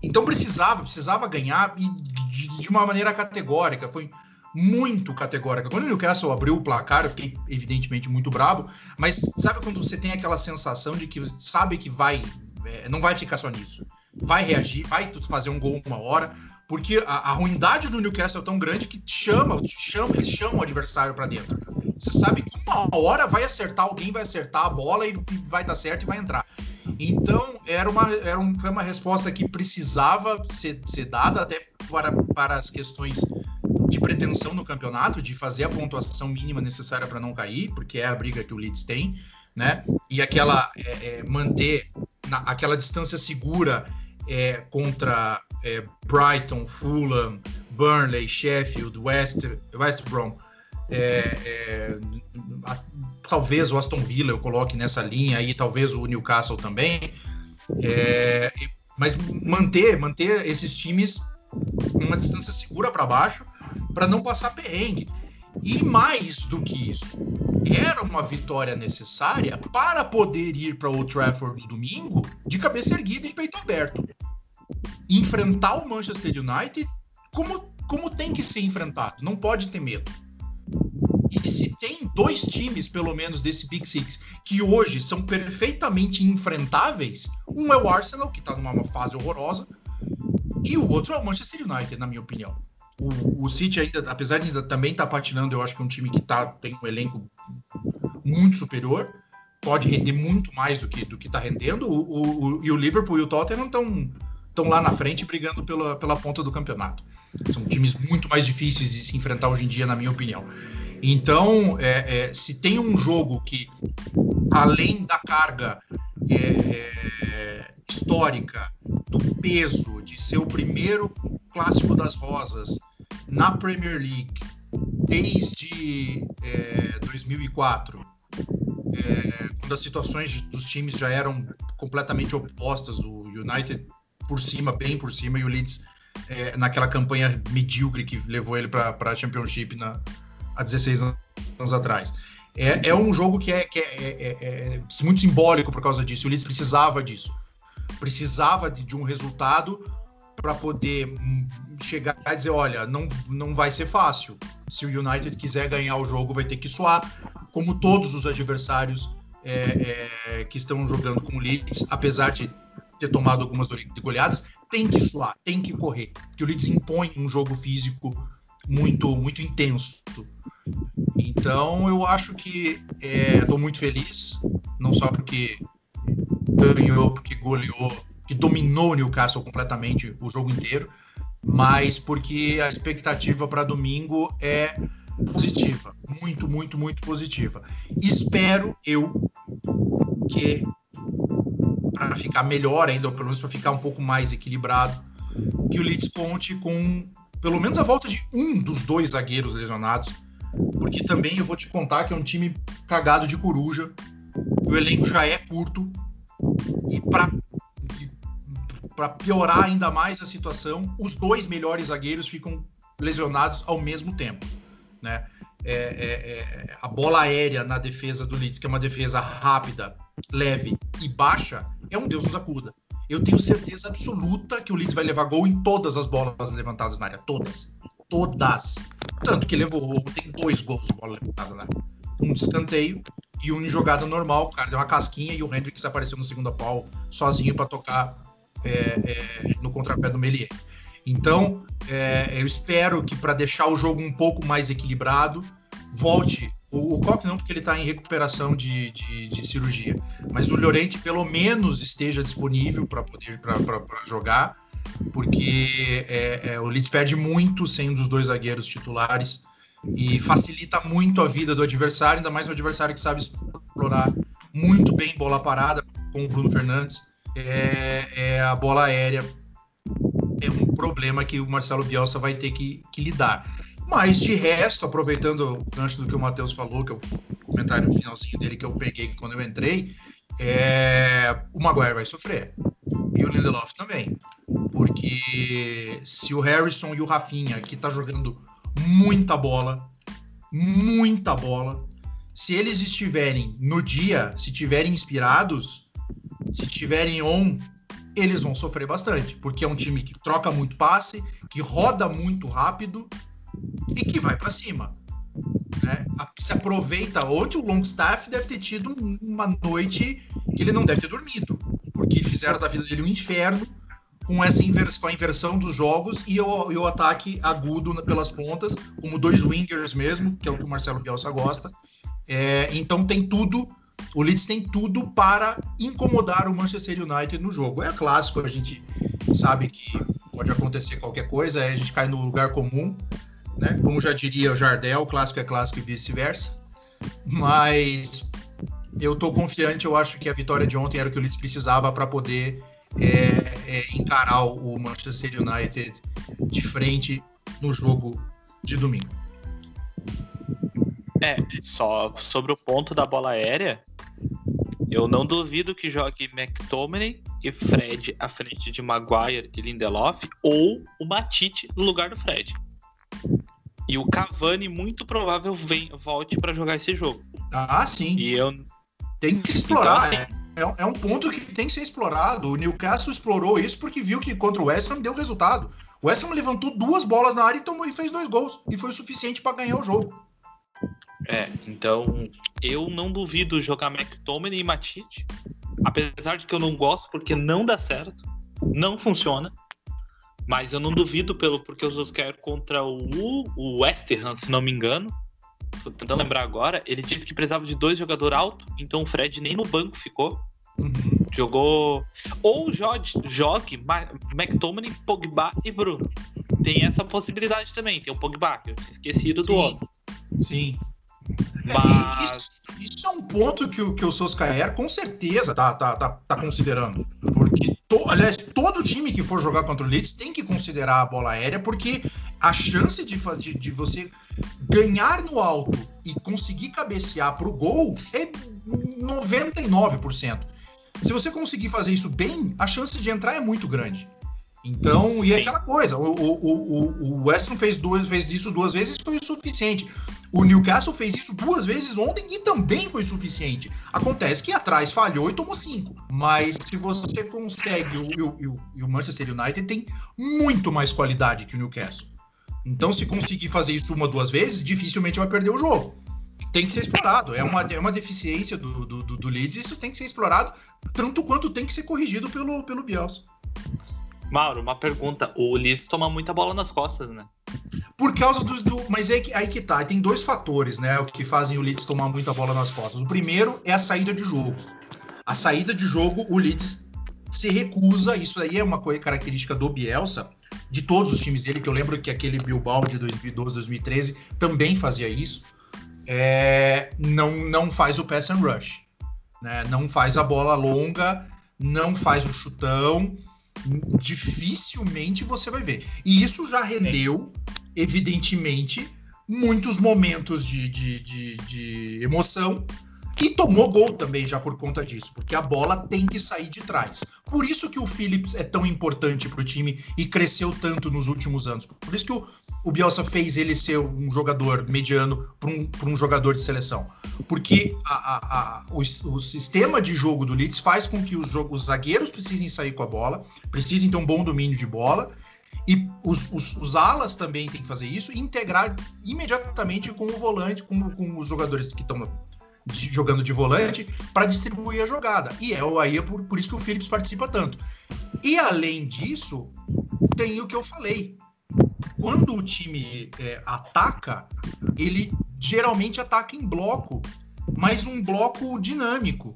Então precisava, precisava ganhar e de, de, uma maneira categórica. Foi muito categórica. Quando o Newcastle abriu o placar, eu fiquei evidentemente muito bravo, mas sabe quando você tem aquela sensação de que sabe que vai, é, não vai ficar só nisso, vai reagir, vai fazer um gol uma hora, porque a, a ruindade do Newcastle é tão grande que chama, chama eles chamam o adversário para dentro. Você sabe que uma hora vai acertar, alguém vai acertar a bola e vai dar certo e vai entrar. Então, era uma, era um, foi uma resposta que precisava ser, ser dada até para, para as questões de pretensão no campeonato, de fazer a pontuação mínima necessária para não cair, porque é a briga que o Leeds tem, né? E aquela é, é, manter na, aquela distância segura é, contra é, Brighton, Fulham, Burnley, Sheffield, West, West Brom. É, é, a, talvez o Aston Villa eu coloque nessa linha aí, talvez o Newcastle também. Mas manter, manter esses times uma distância segura para baixo para não passar perrengue. E mais do que isso, era uma vitória necessária para poder ir para o Trafford no domingo de cabeça erguida e peito aberto. Enfrentar o Manchester United como, como tem que ser enfrentado, não pode ter medo. E se tem dois times, pelo menos, desse Big Six, que hoje são perfeitamente enfrentáveis, um é o Arsenal, que está numa fase horrorosa, e o outro é o Manchester United, na minha opinião. O, o City ainda, apesar de ainda também estar tá patinando, eu acho que é um time que tá, tem um elenco muito superior, pode render muito mais do que do que está rendendo. O, o, o, e o Liverpool e o Tottenham estão estão lá na frente brigando pela, pela ponta do campeonato. São times muito mais difíceis de se enfrentar hoje em dia, na minha opinião. Então, é, é, se tem um jogo que, além da carga é, é histórica, do peso de ser o primeiro clássico das rosas na Premier League desde 2004, é, é, quando as situações dos times já eram completamente opostas, o United por cima, bem por cima, e o Leeds é, naquela campanha medíocre que levou ele para a Championship na, há 16 anos atrás. É, é um jogo que, é, que é, é, é, é muito simbólico por causa disso. O Leeds precisava disso. Precisava de, de um resultado para poder hum, chegar e dizer: olha, não, não vai ser fácil. Se o United quiser ganhar o jogo, vai ter que suar, como todos os adversários é, é, que estão jogando com o Leeds, apesar de ter tomado algumas goleadas, tem que suar, tem que correr. Porque o Leeds impõe um jogo físico muito, muito intenso. Então eu acho que estou é, muito feliz, não só porque ganhou, porque goleou, que dominou o Newcastle completamente o jogo inteiro, mas porque a expectativa para domingo é positiva, muito, muito, muito positiva. Espero eu que para ficar melhor ainda, ou pelo menos para ficar um pouco mais equilibrado, que o Leeds conte com pelo menos a volta de um dos dois zagueiros lesionados, porque também eu vou te contar que é um time cagado de coruja, o elenco já é curto, e para para piorar ainda mais a situação, os dois melhores zagueiros ficam lesionados ao mesmo tempo, né? É, é, é, a bola aérea na defesa do Leeds, que é uma defesa rápida, leve e baixa, é um Deus nos acuda. Eu tenho certeza absoluta que o Leeds vai levar gol em todas as bolas levantadas na área. Todas. Todas. Tanto que levou tem dois gols de bola levantada na área. Um de escanteio e um em jogada normal. O cara deu uma casquinha e o Hendrix apareceu no segundo pau sozinho para tocar é, é, no contrapé do Melier. Então, é, eu espero que para deixar o jogo um pouco mais equilibrado, volte o, o Koch não, porque ele está em recuperação de, de, de, cirurgia. Mas o Llorente, pelo menos, esteja disponível para poder pra, pra, pra jogar, porque é, é, o Leeds perde muito sem um dos dois zagueiros titulares e facilita muito a vida do adversário, ainda mais um adversário que sabe explorar muito bem bola parada, com o Bruno Fernandes. É, é, a bola aérea é um problema que o Marcelo Bielsa vai ter que, que lidar. Mas de resto, aproveitando o do que o Matheus falou, que é o comentário finalzinho dele que eu peguei quando eu entrei, é... o Maguire vai sofrer. E o Lindelof também. Porque se o Harrison e o Rafinha, que tá jogando muita bola, muita bola, se eles estiverem no dia, se estiverem inspirados, se estiverem on, eles vão sofrer bastante, porque é um time que troca muito passe, que roda muito rápido e que vai para cima. Né? Se aproveita. Ontem o Longstaff deve ter tido uma noite que ele não deve ter dormido, porque fizeram da vida dele um inferno com essa inversão, com a inversão dos jogos e o, e o ataque agudo pelas pontas, como dois wingers mesmo, que é o que o Marcelo Bielsa gosta. É, então tem tudo, o Leeds tem tudo para incomodar o Manchester United no jogo. É clássico, a gente sabe que pode acontecer qualquer coisa, a gente cai no lugar comum, né? Como já diria o Jardel, clássico é clássico e vice-versa. Mas eu estou confiante, eu acho que a vitória de ontem era o que o Leeds precisava para poder é, é, encarar o Manchester United de frente no jogo de domingo. É, só sobre o ponto da bola aérea, eu não duvido que jogue McTominay e Fred à frente de Maguire e Lindelof, ou o Matite no lugar do Fred. E o Cavani, muito provável, vem, volte para jogar esse jogo. Ah, sim. E eu. Tem que explorar. Então, assim, é, é um ponto que tem que ser explorado. O Newcastle explorou isso porque viu que contra o West Ham deu resultado. O West Ham levantou duas bolas na área e, tomou, e fez dois gols. E foi o suficiente para ganhar o jogo. É, então eu não duvido jogar McTominay e Matite, apesar de que eu não gosto porque não dá certo, não funciona. Mas eu não duvido pelo porque o Solskjaer contra o, o West Ham, se não me engano. Tô tentando lembrar agora, ele disse que precisava de dois jogadores altos, então o Fred nem no banco ficou. Uhum. Jogou. Ou jogue, jogue McTominay, Pogba e Bruno. Tem essa possibilidade também. Tem o Pogba, que eu tinha esquecido do Sim. outro. Sim. Mas. isso, isso é um ponto que o, que o Solskjaer com certeza tá, tá, tá, tá considerando. Porque, to- aliás, todo time que for jogar contra o Leeds tem que considerar a bola aérea, porque a chance de, de, de você ganhar no alto e conseguir cabecear pro gol é 99%. Se você conseguir fazer isso bem, a chance de entrar é muito grande. Então, e é Sim. aquela coisa, o, o, o, o West Ham fez, duas, fez isso duas vezes foi o suficiente. O Newcastle fez isso duas vezes ontem e também foi suficiente. Acontece que atrás falhou e tomou cinco. Mas se você consegue, o, o, o- e o Manchester United tem muito mais qualidade que o Newcastle. Então, se conseguir fazer isso uma, duas vezes, dificilmente vai perder o jogo. Tem que ser explorado. É uma, é uma deficiência do, do, do, do Leeds e isso tem que ser explorado tanto quanto tem que ser corrigido pelo, pelo Bielsa. Mauro, uma pergunta. O Leeds toma muita bola nas costas, né? Por causa do. do- mas é que, aí que tá. Tem dois fatores, né? O que fazem o Leeds tomar muita bola nas costas. O primeiro é a saída de jogo. A saída de jogo, o Leeds se recusa. Isso aí é uma coisa característica do Bielsa, de todos os times dele, que eu lembro que aquele Bilbao de 2012, 2013 também fazia isso. É, não, não faz o pass and rush. Né? Não faz a bola longa, não faz o chutão. Dificilmente você vai ver. E isso já rendeu, evidentemente, muitos momentos de, de, de, de emoção. E tomou gol também já por conta disso, porque a bola tem que sair de trás. Por isso que o Phillips é tão importante para o time e cresceu tanto nos últimos anos. Por isso que o, o Bielsa fez ele ser um jogador mediano para um, um jogador de seleção. Porque a- a- a- o, o sistema de jogo do Leeds faz com que os, os zagueiros precisem sair com a bola, precisem ter um bom domínio de bola, e os, os- os alas também têm que fazer isso e integrar imediatamente com o volante, com, com os jogadores que estão jogando de volante para distribuir a jogada. E é o- aí por, por isso que o Phillips participa tanto. E além disso, tem o que eu falei. Quando o time é, ataca, ele geralmente ataca em bloco, mas um bloco dinâmico.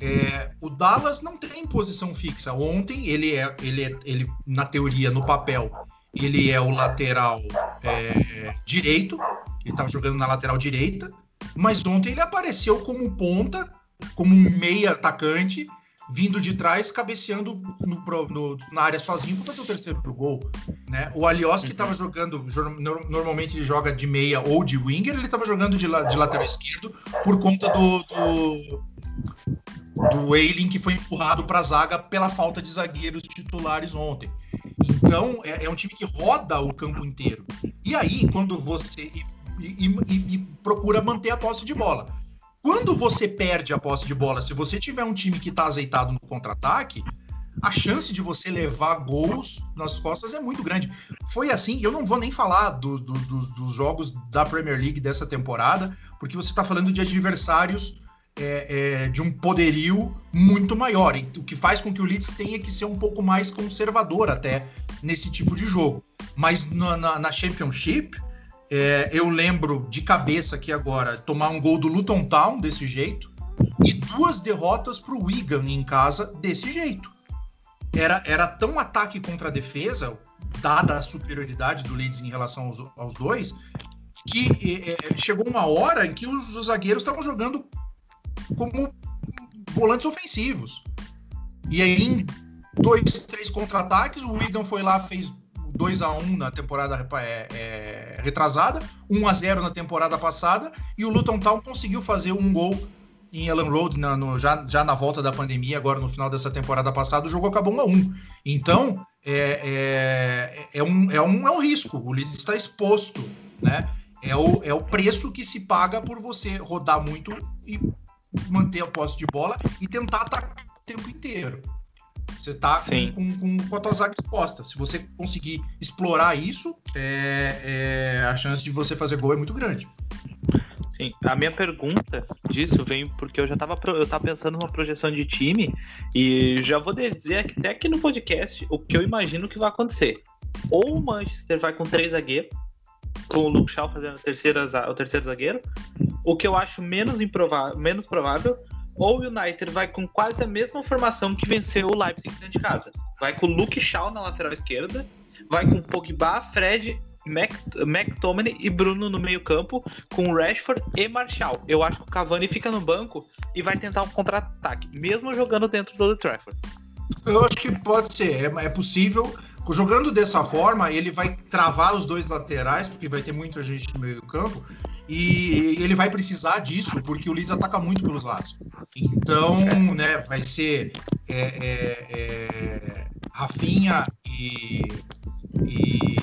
É, o Dallas não tem posição fixa. Ontem ele é, ele é, ele na teoria, no papel, ele é o lateral é, direito. Ele estava jogando na lateral direita, mas ontem ele apareceu como ponta, como um meia atacante, vindo de trás, cabeceando no, no- na área sozinho para fazer o terceiro gol. Né? O Alioski estava jogando, jor- nor- normalmente ele joga de meia ou de winger, ele estava jogando de, la- de lateral esquerdo por conta do, do, do Eiling que foi empurrado para a zaga pela falta de zagueiros titulares ontem. Então, é, é um time que roda o campo inteiro. E aí, quando você. E- e- e procura manter a posse de bola. Quando você perde a posse de bola, se você tiver um time que está azeitado no contra-ataque, a chance de você levar gols nas costas é muito grande. Foi assim, eu não vou nem falar do- do- dos, dos jogos da Premier League dessa temporada, porque você está falando de adversários é, é, de um poderio muito maior, o que faz com que o Leeds tenha que ser um pouco mais conservador até nesse tipo de jogo. Mas na, na- na Championship, é, eu lembro de cabeça aqui agora tomar um gol do Luton Town desse jeito e duas derrotas para o Wigan em casa desse jeito. Era, era tão ataque contra defesa, dada a superioridade do Leeds em relação aos, aos dois, que é, é, chegou uma hora em que os, os zagueiros estavam jogando como volantes ofensivos. E aí, em dois, três contra-ataques, o Wigan foi lá, fez 2 a 1 na temporada é, é, retrasada, 1 a 0 na temporada passada, e o Luton Town conseguiu fazer um gol em Ellen Road, na, no, já, já na volta da pandemia, agora no final dessa temporada passada, o jogo acabou 1 a 1 Então, é, é, é, um, é, um, é um risco. O Leeds está exposto, né? É o, é o preço que se paga por você rodar muito e manter a posse de bola e tentar atacar o tempo inteiro. Você tá com, com, com, com, a tua zaga exposta. Se você conseguir explorar isso, é, é, a chance de você fazer gol é muito grande. Sim, a minha pergunta disso vem porque eu já estava eu tava pensando numa projeção de time e já vou dizer que até aqui no podcast o que eu imagino que vai acontecer. Ou o Manchester vai com três zagueiros, com o Luke Shaw fazendo terceira, o terceiro zagueiro, o que eu acho menos, improvável, menos provável, ou o United vai com quase a mesma formação que venceu o Leipzig dentro de casa. Vai com o Luke Shaw na lateral esquerda, vai com Pogba, Fred, Mac, McTominay e Bruno no meio campo, com Rashford e Marshall. Eu acho que o Cavani fica no banco e vai tentar um contra-ataque, mesmo jogando dentro do Old Trafford. Eu acho que pode ser, é, é possível. Jogando dessa forma, ele vai travar os dois laterais, porque vai ter muita gente no meio campo, e ele vai precisar disso, porque o Leeds ataca muito pelos lados. Então, né, vai ser é, é, é, Rafinha e, e,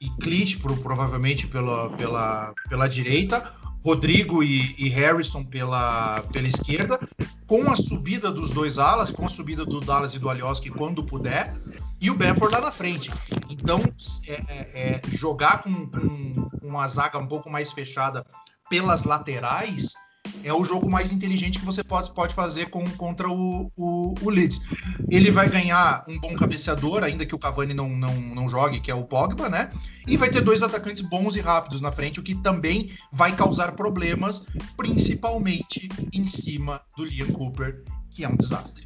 e Clit, provavelmente pela, pela, pela direita, Rodrigo e, e, Harrison pela, pela esquerda, com a subida dos dois alas, com a subida do Dallas e do Alioski quando puder, e o Benford lá na frente. Então, é, é, é, jogar com, com, uma zaga um pouco mais fechada pelas laterais é o jogo mais inteligente que você pode, pode fazer com, contra o, o, o, Leeds. Ele vai ganhar um bom cabeceador, ainda que o Cavani não, não, não jogue, que é o Pogba, né? E vai ter dois atacantes bons e rápidos na frente, o que também vai causar problemas, principalmente em cima do Liam Cooper, que é um desastre.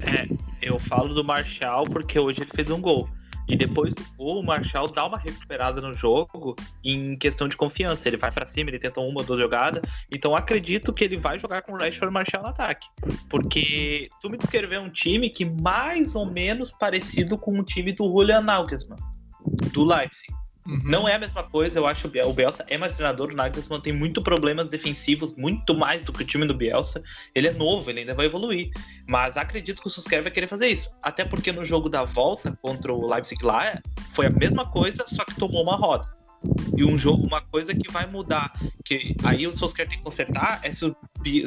É, eu falo do Marshall porque hoje ele fez um gol. E depois do gol, o Marshall dá uma recuperada no jogo em questão de confiança. Ele vai para cima, ele tenta uma duas jogadas. Então acredito que ele vai jogar com o Rashford e Marshall no ataque. Porque tu me descreveu um time que mais ou menos parecido com o time do Julian Nagelsmann, do Leipzig. Uhum. Não é a mesma coisa, eu acho que o Bielsa é mais treinador, o Nagelsmann tem muito problemas defensivos, muito mais do que o time do Bielsa. Ele é novo, ele ainda vai evoluir. Mas acredito que o Susquer vai querer fazer isso. Até porque no jogo da volta contra o Leipzig lá, foi a mesma coisa, só que tomou uma roda. E um jogo, uma coisa que vai mudar, que aí o Solskjaer tem que consertar, é se o,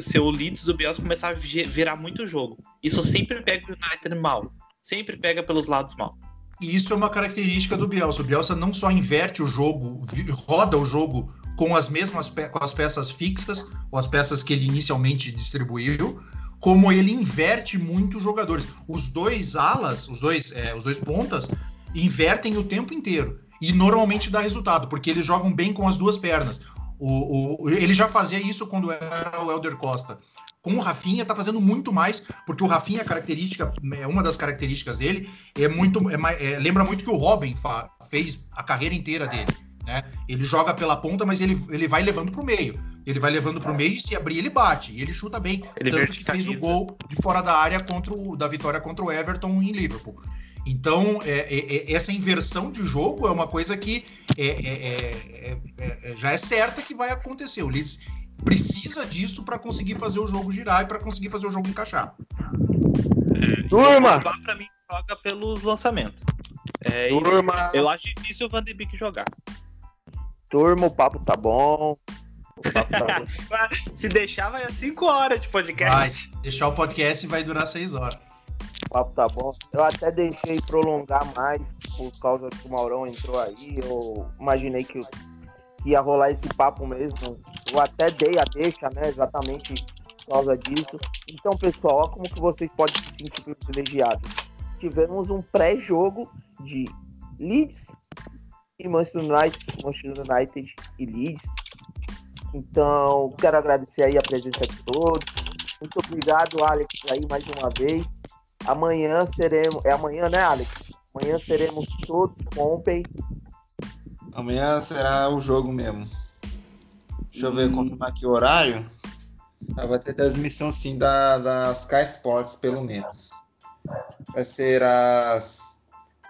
se o Leeds do Bielsa começar a virar muito jogo. Isso sempre pega o United mal. Sempre pega pelos lados mal. E isso é uma característica do Bielsa. O Bielsa não só inverte o jogo, roda o jogo com as mesmas com as peças fixas, ou as peças que ele inicialmente distribuiu, como ele inverte muito os jogadores. Os dois alas, os dois, é, os dois pontas, invertem o tempo inteiro. E normalmente dá resultado, porque eles jogam bem com as duas pernas. O, o, ele já fazia isso quando era o Elder Costa com o Rafinha tá fazendo muito mais, porque o Rafinha, a característica, é uma das características dele, é muito. É, é, lembra muito que o Robin fez a carreira inteira dele. Né? Ele joga pela ponta, mas ele, ele vai levando para o meio. Ele vai levando para o meio e se abrir, ele bate. E ele chuta bem. Ele tanto que fez o gol de fora da área contra o, da vitória contra o Everton em Liverpool. Então, é, é, é essa inversão de jogo é uma coisa que é, é já é certa que vai acontecer. O Leeds precisa disso para conseguir fazer o jogo girar e para conseguir fazer o jogo encaixar. É, Turma! Para mim, joga pelos lançamentos. É, Turma! Eu acho difícil o Van de Beek jogar. Turma, o papo tá bom. Papo tá bom. se deixar, vai a 5 horas de podcast. Vai, se deixar o podcast vai durar 6 horas. O papo tá bom. Eu até deixei prolongar mais por causa que o Maurão entrou aí. Eu imaginei que ia rolar esse papo mesmo. Eu até dei a deixa, né? Exatamente por causa disso. Então, pessoal, como que vocês podem se sentir privilegiados. Tivemos um pré-jogo de Leeds e Manchester United, Manchester United e Leeds. Então, quero agradecer aí a presença de todos. Muito obrigado, Alex, aí mais uma vez. Amanhã seremos. É amanhã, né, Alex? Amanhã seremos todos compem Amanhã será o jogo mesmo. Deixa eu ver, confirmar aqui o horário. Ah, vai ter transmissão sim da, da Sky Sports, pelo menos. Vai ser às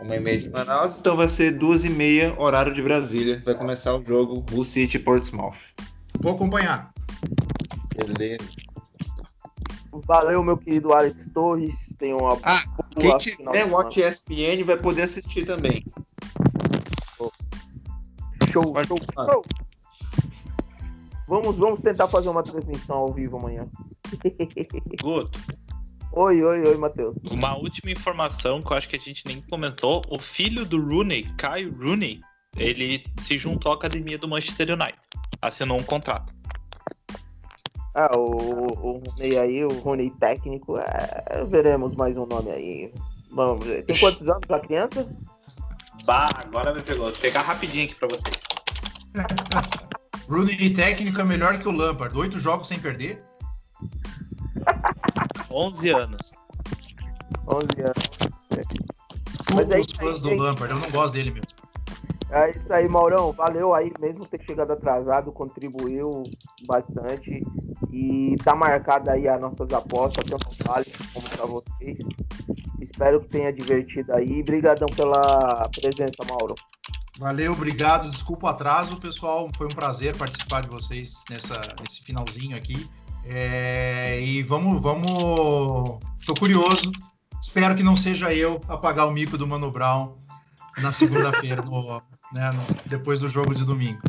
uma e meia de Manaus, então vai ser duas e meia, horário de Brasília. Vai começar o jogo Hull City Portsmouth. Vou acompanhar. Beleza. Valeu, meu querido Alex Torres. Tenha uma Ah, Quem tiver. Watch ESPN vai poder assistir também. Show, Pode show, show. Vamos, vamos tentar fazer uma transmissão ao vivo amanhã. Guto, Oi, oi, oi, Matheus. uma última informação que eu acho que a gente nem comentou. O filho do Rooney, Kai Rooney, ele se juntou à academia do Manchester United. Assinou um contrato. Ah, o, o Rony aí, o Rony técnico, é, veremos mais um nome aí. Vamos ver. Tem quantos anos a criança? Bah, agora me pegou. Vou pegar rapidinho aqui pra vocês. Rooney técnico é melhor que o Lampard. Oito jogos sem perder. 11 anos. 11 anos. Mas é os fãs aí, do. Lampard, eu não gosto dele mesmo. É isso aí, Maurão. Valeu aí, mesmo ter chegado atrasado, contribuiu bastante. E tá marcada aí as nossas apostas, tanto vale como pra vocês. Espero que tenha divertido aí. Obrigadão pela presença, Mauro. Valeu, obrigado. Desculpa o atraso, pessoal. Foi um prazer participar de vocês nessa, nesse finalzinho aqui. É, e vamos, vamos. Tô curioso. Espero que não seja eu a pagar o mico do Mano Brown na segunda-feira, no- né, depois do jogo de domingo.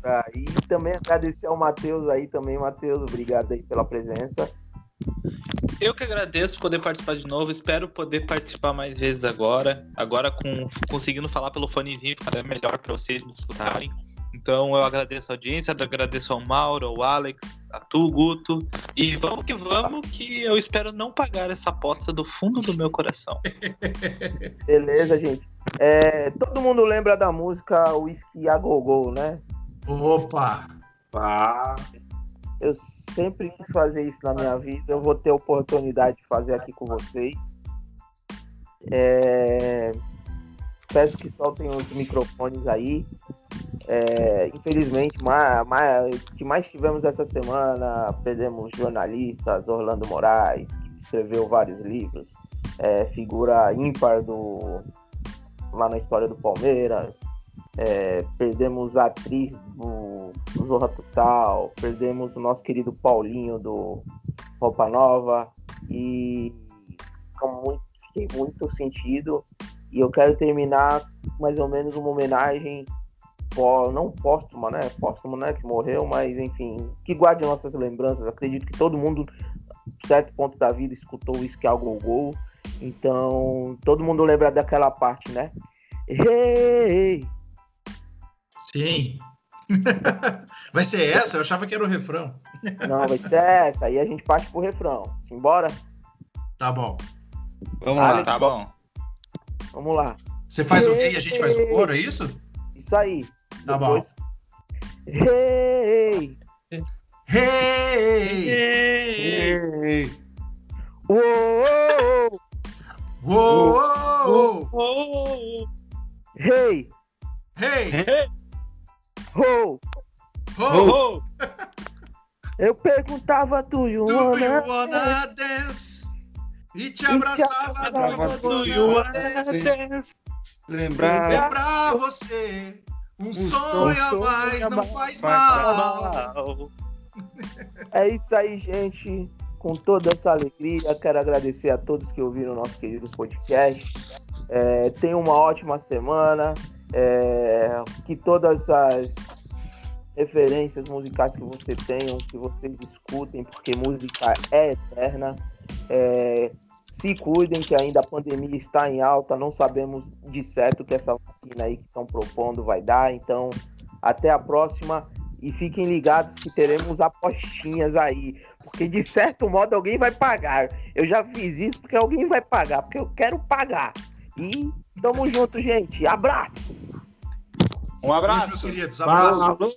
Tá, e também agradecer ao Matheus aí também, Matheus. Obrigado aí pela presença. Eu que agradeço poder participar de novo. Espero poder participar mais vezes agora. Agora com conseguindo falar pelo fonezinho, fica até melhor para vocês me escutarem. Então eu agradeço a audiência, agradeço ao Mauro, ao Alex, a tu, Guto. E vamos que vamos, que eu espero não pagar essa aposta do fundo do meu coração. Beleza, gente. É, todo mundo lembra da música Whisky a Gogô, né? Opa! Ah, Eu sempre quis fazer isso na minha vida. Eu vou ter a oportunidade de fazer aqui com vocês. É, Peço que soltem os microfones aí. É, Infelizmente, ma- ma- o que mais tivemos essa semana, perdemos jornalistas, Orlando Moraes, que escreveu vários livros, é, figura ímpar do, lá na história do Palmeiras. É, perdemos a atriz do, do Zorra Total, perdemos o nosso querido Paulinho do Roupa Nova e muito, fiquei muito sentido. E eu quero terminar mais ou menos uma homenagem, não póstuma, né? Póstuma não é que morreu, mas enfim, que guarde nossas lembranças. Acredito que todo mundo, em certo ponto da vida, escutou isso que é o Gol Gol. Então, todo mundo lembra daquela parte, né? Hey! Sim. Vai ser essa? Eu achava que era o refrão. Não, vai ser essa. Aí a gente parte pro refrão. Simbora? Tá bom. Vamos Alex, lá. Tá bom. Vamos lá. Você faz o quê e a gente faz o coro, é isso? Isso aí. Tá bom. Hey! Hey! Ei, Uou! Uou! Oh, Hey! Hey! Ho! Ho! oh, Eu perguntava tu, Joana. dance? E te abraçava wanna wanna dance? Lembrar. É pra você. Um sonho a mais não faz mal. É isso aí, gente. Com toda essa alegria, quero agradecer a todos que ouviram o nosso querido podcast. É, tenham uma ótima semana. É, que todas as referências musicais que você tenham, que vocês escutem, porque música é eterna. É, se cuidem, que ainda a pandemia está em alta. Não sabemos de certo que essa vacina aí que estão propondo vai dar. Então, até a próxima. E fiquem ligados que teremos apostinhas aí. Porque de certo modo alguém vai pagar. Eu já fiz isso porque alguém vai pagar. Porque eu quero pagar. E tamo junto, gente. Abraço! Um Beijo, abraço. meus queridos. Abraço. falou.